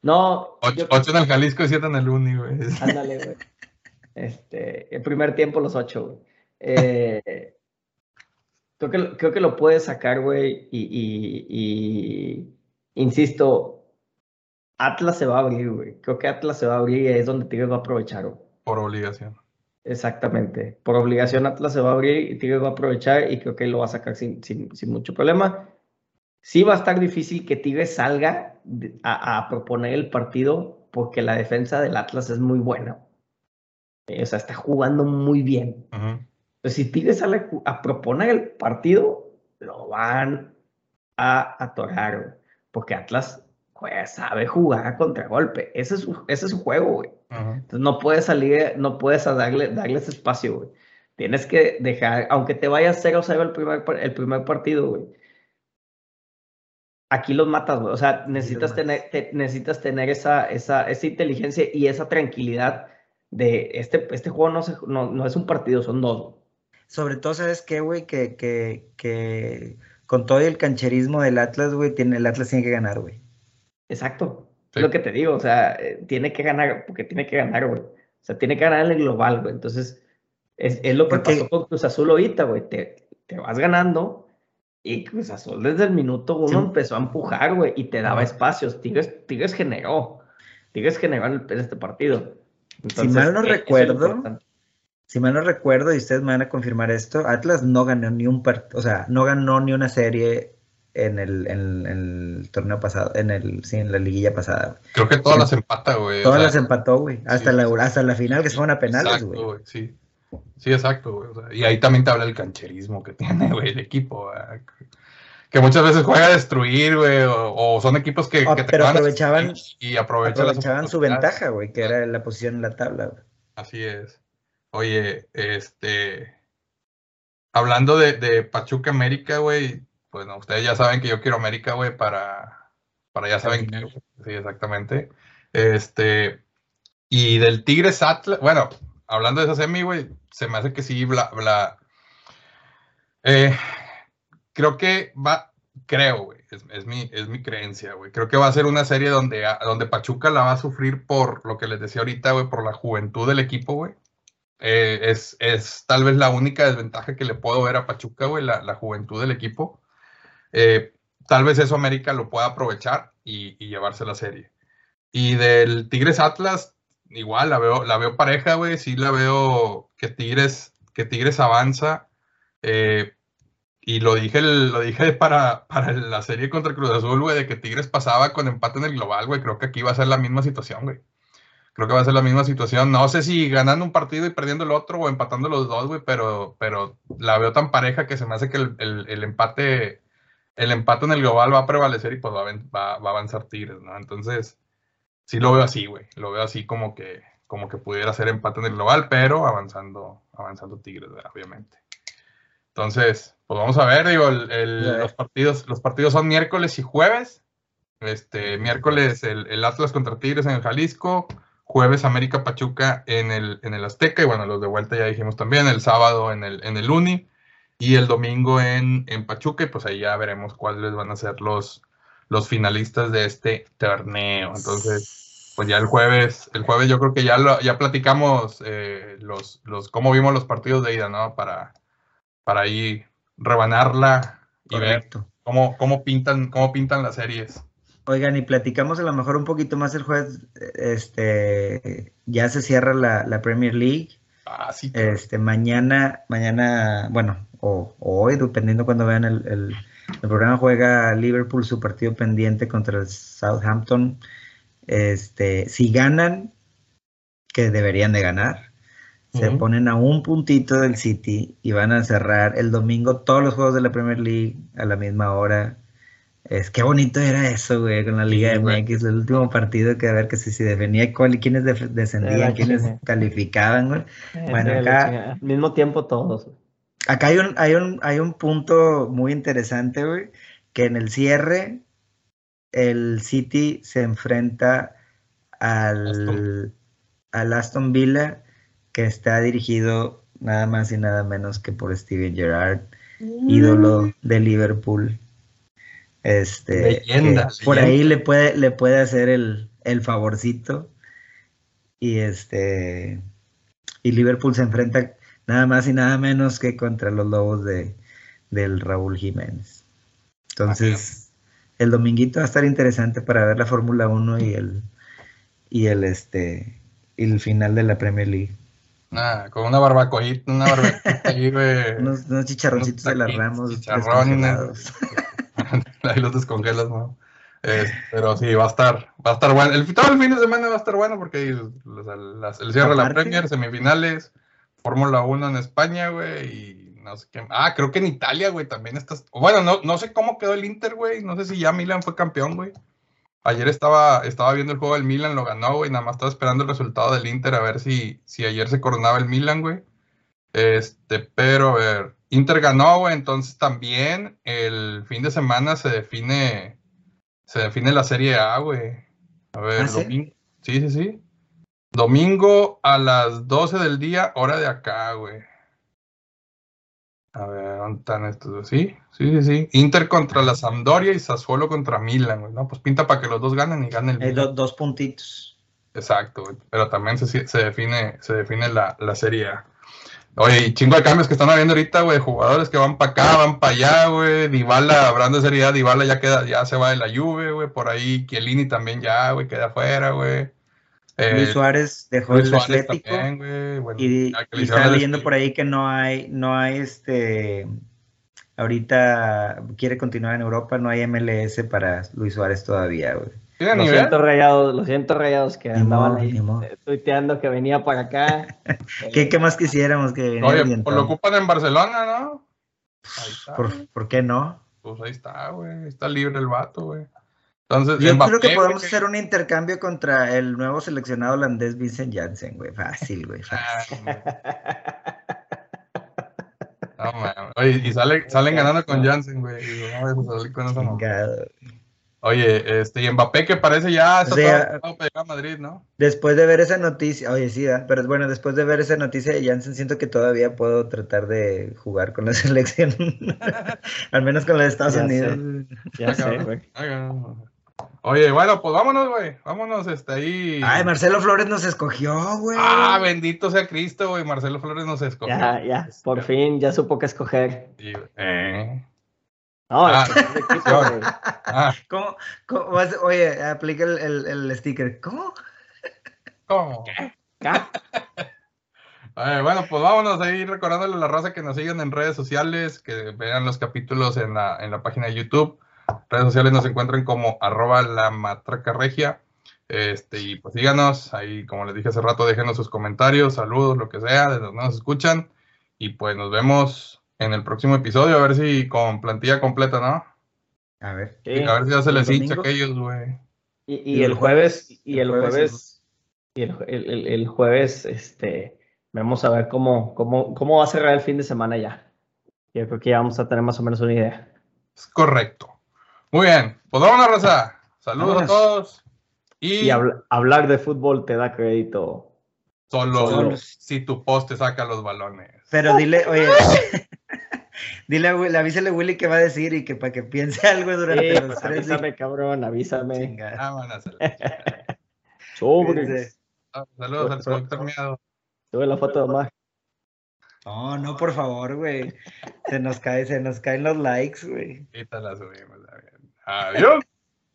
[SPEAKER 3] no, yo-
[SPEAKER 1] Ocho, ocho en el Jalisco y siete en el Uni, güey.
[SPEAKER 3] ándale, güey. Este, el primer tiempo los ocho, güey. Eh, Creo que, creo que lo puede sacar, güey, y, y, y, insisto, Atlas se va a abrir, güey. Creo que Atlas se va a abrir y es donde Tigres va a aprovechar, güey.
[SPEAKER 1] Por obligación.
[SPEAKER 3] Exactamente. Por obligación Atlas se va a abrir y Tigres va a aprovechar y creo que lo va a sacar sin, sin, sin mucho problema. Sí va a estar difícil que Tigres salga a, a, proponer el partido porque la defensa del Atlas es muy buena. O sea, está jugando muy bien.
[SPEAKER 1] Ujú.
[SPEAKER 3] Entonces, si Tigres sale a proponer el partido, lo van a atorar, güey. Porque Atlas pues, sabe jugar a contragolpe. Ese es su, ese es su juego, güey. Entonces no puedes salir, no puedes darle, darle ese espacio, güey. Tienes que dejar, aunque te vayas 0-0 el primer, el primer partido, güey. Aquí los matas, güey. O sea, necesitas tener, te- necesitas tener esa, esa, esa inteligencia y esa tranquilidad de este, este juego no, se, no, no es un partido, son dos. güey.
[SPEAKER 2] Sobre todo, ¿sabes qué, güey? Que, que, que con todo el cancherismo del Atlas, güey, tiene, el Atlas tiene que ganar, güey.
[SPEAKER 3] Exacto.
[SPEAKER 1] Sí.
[SPEAKER 3] Es lo que te digo, o sea, eh, tiene que ganar, porque tiene que ganar, güey. O sea, tiene que ganar en el global, güey. Entonces, es, es lo que
[SPEAKER 2] Porque-
[SPEAKER 3] pasó con Cruz Azul ahorita, güey. Te, te vas ganando y Cruz Azul desde el minuto uno
[SPEAKER 2] Sí.
[SPEAKER 3] empezó a empujar, güey, y te daba espacios. Tigres, Tigres generó. Tigres generó en, este partido. Entonces,
[SPEAKER 2] mal no
[SPEAKER 3] lo
[SPEAKER 2] recuerdo. Si mal no recuerdo, y ustedes me van a confirmar esto, Atlas no ganó ni un partido, o sea, no ganó ni una serie en el, en, en el torneo pasado, en el, sí, en la liguilla pasada.
[SPEAKER 1] Creo que todas
[SPEAKER 2] Sí.
[SPEAKER 1] las empata, güey. o
[SPEAKER 2] Todas
[SPEAKER 1] sea,
[SPEAKER 2] las empató, güey. Hasta,
[SPEAKER 1] sí,
[SPEAKER 2] la, hasta la final que se fueron a penales,
[SPEAKER 1] Exacto,
[SPEAKER 2] güey.
[SPEAKER 1] Sí. Sí, exacto, güey. o sea, y ahí también te habla el cancherismo que tiene, güey, el equipo. ¿verdad? Que- muchas veces juega a destruir, güey, o, o son equipos que,
[SPEAKER 2] Ah,
[SPEAKER 1] que te
[SPEAKER 2] pero aprovechaban-
[SPEAKER 1] y aprovechan,
[SPEAKER 2] Aprovechaban su ventaja, güey, que era la posición en la tabla, güey.
[SPEAKER 1] Así es. Oye, este. Hablando de, de Pachuca América, güey. Pues no, ustedes ya saben que yo quiero América, güey, para. Para ya saben que. Sí, exactamente. Este. Y del Tigres Atlas. Bueno, hablando de esa semi, güey, se me hace que sí, bla, bla. Eh, creo que va. Creo, güey. Es, es mi, es mi creencia, güey. Creo que va a ser una serie donde, donde Pachuca la va a sufrir por lo que les decía ahorita, güey, por la juventud del equipo, güey. Eh, es, es tal vez la única desventaja que le puedo ver a Pachuca, güey, la, la juventud del equipo. Eh, tal vez eso América lo pueda aprovechar y, llevarse la serie. Y del Tigres Atlas, igual la veo, la veo pareja, güey. Sí la veo que Tigres, que Tigres avanza. Eh, y lo dije, lo dije para, para la serie contra Cruz Azul, güey, de que Tigres pasaba con empate en el global, güey. Creo que aquí va a ser la misma situación, güey. Creo que va a ser la misma situación. No sé si ganando un partido y perdiendo el otro o empatando los dos, güey, pero, pero la veo tan pareja que se me hace que el- el empate, el empate en el global va a prevalecer y pues va a, va- va a avanzar Tigres, ¿no? Entonces, sí lo veo así, güey. Lo veo así como que, como que pudiera ser empate en el global, pero avanzando, avanzando Tigres, ¿verdad? obviamente. Entonces, pues vamos a ver, digo, el- el- los partidos, los partidos son miércoles y jueves. Este, miércoles el, el Atlas contra Tigres en el Jalisco, jueves América Pachuca en el, en el Azteca, y bueno, los de vuelta ya dijimos también, el sábado en el, en el Uni, y el domingo en, en Pachuca, y pues ahí ya veremos cuáles van a ser los, los finalistas de este torneo. Entonces, pues ya el jueves, el jueves yo creo que ya lo, ya platicamos eh, los, los, cómo vimos los partidos de ida, ¿no? Para, para ahí rebanarla y ver cómo, cómo pintan, cómo pintan las series.
[SPEAKER 2] Oigan, y platicamos a lo mejor un poquito más el jueves, este, ya se cierra la, la Premier League.
[SPEAKER 1] Ah, sí.
[SPEAKER 2] Este, mañana, mañana, bueno, o, o hoy, dependiendo cuando vean el, el- el programa, juega Liverpool su partido pendiente contra el Southampton. Este, si ganan, que deberían de ganar, se ponen a un puntito del City y van a cerrar el domingo todos los juegos de la Premier League a la misma hora. Es qué bonito era eso, güey, con la Liga
[SPEAKER 1] Sí.
[SPEAKER 2] MX, el último partido que a ver que si, si definía cuál, quiénes descendían, quiénes calificaban, güey. Bueno, acá-.
[SPEAKER 3] Al mismo tiempo todos. güey.
[SPEAKER 2] Acá hay un, hay un, hay un punto muy interesante, güey, que en el cierre el City se enfrenta al
[SPEAKER 1] Aston.
[SPEAKER 2] al Aston Villa, que está dirigido nada más y nada menos que por Steven Gerrard, ídolo de Liverpool. Este,
[SPEAKER 1] Leyenda,
[SPEAKER 2] que por
[SPEAKER 1] leyenda.
[SPEAKER 2] ahí le puede, le puede hacer el, el favorcito. Y este y Liverpool se enfrenta nada más y nada menos que contra los Lobos de, del Raúl Jiménez. Entonces, el dominguito va a estar interesante para ver la Fórmula 1 y el y el este y el final de la Premier League.
[SPEAKER 1] Nah, con una barbacoita, una barbacoita ahí.
[SPEAKER 2] Unos, unos chicharroncitos de las Ramos.
[SPEAKER 1] Chicharrones. ahí los descongelas, ¿no? Eh, pero sí, va a estar, va a estar bueno. El, todo el fin de semana va a estar bueno porque sea, las- el cierre de la Premier, semifinales, Fórmula 1 en España, güey, y no sé qué. Ah, creo que en Italia, güey, también estás. Bueno, no, no sé cómo quedó el Inter, güey. No sé si ya Milan fue campeón, güey. Ayer estaba, estaba viendo el juego del Milan, lo ganó, güey. Nada más estaba esperando el resultado del Inter a ver si, si ayer se coronaba el Milan, güey. Este, pero a ver, Inter ganó, güey. Entonces también el fin de semana se define, se define la Serie A, güey. A ver,
[SPEAKER 2] ¿Ah, sí?
[SPEAKER 1] domingo. Sí, sí, sí. Domingo a las 12 del día, hora de acá, güey. A ver, ¿dónde están estos? Sí, sí, sí, sí. Inter contra la Sampdoria y Sassuolo contra Milan, güey. No, pues pinta para que los dos ganen y ganen el
[SPEAKER 2] Hay
[SPEAKER 1] Milan.
[SPEAKER 2] do- dos puntitos.
[SPEAKER 1] Exacto, güey. Pero también se, se define, se define la, la Serie A. Oye, y chingo de cambios que están habiendo ahorita, güey. Jugadores que van para acá, van para allá, güey. Dybala, hablando de Serie A, Dybala ya queda, ya se va de la Juve, güey. Por ahí Chiellini también ya, güey, queda afuera, güey. Eh,
[SPEAKER 2] Luis Suárez dejó
[SPEAKER 1] Luis
[SPEAKER 2] el
[SPEAKER 1] Suárez
[SPEAKER 2] Atlético.
[SPEAKER 1] también, güey. Bueno,
[SPEAKER 2] Y, y
[SPEAKER 1] el
[SPEAKER 2] leyendo por ahí que no hay, no hay este, ahorita quiere continuar en Europa, no hay MLS para Luis Suárez todavía, güey.
[SPEAKER 1] ¿Tiene
[SPEAKER 3] Lo
[SPEAKER 1] nivel?
[SPEAKER 3] siento rayados, lo siento rayados que
[SPEAKER 2] Ni
[SPEAKER 3] andaban
[SPEAKER 2] modo,
[SPEAKER 3] ahí eh, tuiteando que venía para acá.
[SPEAKER 2] ¿Qué, qué más quisiéramos que viniera
[SPEAKER 1] Oye,
[SPEAKER 2] alguien
[SPEAKER 1] pues lo ocupan en Barcelona, ¿no? Ahí está.
[SPEAKER 2] ¿Por, por qué no?
[SPEAKER 1] Pues ahí está, güey. Está libre el vato, güey. Entonces,
[SPEAKER 2] Yo
[SPEAKER 1] Mbappé,
[SPEAKER 2] creo que podemos hacer un intercambio contra el nuevo seleccionado holandés Vincent Janssen, güey. Fácil, güey. fácil.
[SPEAKER 1] Ah, no, man. Oye, y sale, salen ganando con Jansen, güey. no vayas a salir con mamá.
[SPEAKER 2] Chingado.
[SPEAKER 1] Oye, este, y Mbappé que parece ya está
[SPEAKER 2] O sea,
[SPEAKER 1] todo todo para llegar a Madrid, ¿no?
[SPEAKER 2] Después de ver esa noticia, oye, sí, ¿verdad? pero bueno, después de ver esa noticia de Janssen, siento que todavía puedo tratar de jugar con la selección. Al menos con la de Estados
[SPEAKER 3] Ya
[SPEAKER 2] Unidos.
[SPEAKER 3] Ya
[SPEAKER 1] Ah,
[SPEAKER 3] sé, güey.
[SPEAKER 1] Oye, bueno, pues vámonos, güey. Vámonos, este, ahí.
[SPEAKER 2] Ay, Marcelo Flores nos escogió, güey.
[SPEAKER 1] Ah, bendito sea Cristo, güey. Marcelo Flores nos escogió.
[SPEAKER 3] Ya, ya, por fin ya supo qué escoger.
[SPEAKER 1] Sí. Eh.
[SPEAKER 3] No,
[SPEAKER 1] Ah.
[SPEAKER 3] es equipo, güey.
[SPEAKER 1] Ah,
[SPEAKER 2] ¿Cómo? cómo vas- Oye, aplica el, el- el sticker. ¿Cómo?
[SPEAKER 1] ¿cómo?
[SPEAKER 3] Ca-
[SPEAKER 1] Eh, bueno, pues vámonos ahí recordándole a la raza que nos sigan en redes sociales, que vean los capítulos en la, en la página de YouTube. Redes sociales nos encuentran como arroba la matraca regia. Este, y pues síganos, ahí como les dije hace rato, déjenos sus comentarios, saludos, lo que sea, de donde nos escuchan. Y pues nos vemos en el próximo episodio, a ver si con plantilla completa, ¿no?
[SPEAKER 2] A ver.
[SPEAKER 3] Sí.
[SPEAKER 1] A ver si ya se
[SPEAKER 2] ¿El
[SPEAKER 1] les hincha aquellos, güey.
[SPEAKER 3] Y,
[SPEAKER 2] Y
[SPEAKER 3] y
[SPEAKER 2] el
[SPEAKER 3] el jueves, y
[SPEAKER 2] el jueves,
[SPEAKER 3] jueves, y el, el- el- el jueves, este, vamos a ver cómo, cómo, cómo va a cerrar el fin de semana ya. Yo creo que ya vamos a tener más o menos una idea.
[SPEAKER 1] Es correcto. Muy bien, pues vámonos, raza. Saludos
[SPEAKER 2] Vámonos.
[SPEAKER 1] a todos. Y,
[SPEAKER 3] Y habl- hablar de fútbol te da crédito.
[SPEAKER 1] solo
[SPEAKER 2] Solo.
[SPEAKER 1] si tu poste saca los balones.
[SPEAKER 2] Pero dile, oye, dile, a Will- avísale a Willy qué va a decir y que para que piense algo durante
[SPEAKER 3] Sí,
[SPEAKER 2] los
[SPEAKER 3] pues,
[SPEAKER 2] tres días.
[SPEAKER 3] avísame, cabrón, avísame.
[SPEAKER 1] Vámonos. a.
[SPEAKER 3] Sobres.
[SPEAKER 2] Cuídense.
[SPEAKER 1] Saludos al productor miado.
[SPEAKER 3] Sube la foto de Omar.
[SPEAKER 2] No, no, por favor, güey. Se nos cae, se nos caen los likes, güey.
[SPEAKER 1] Ahorita la subimos. a ver. Uh, Adiós.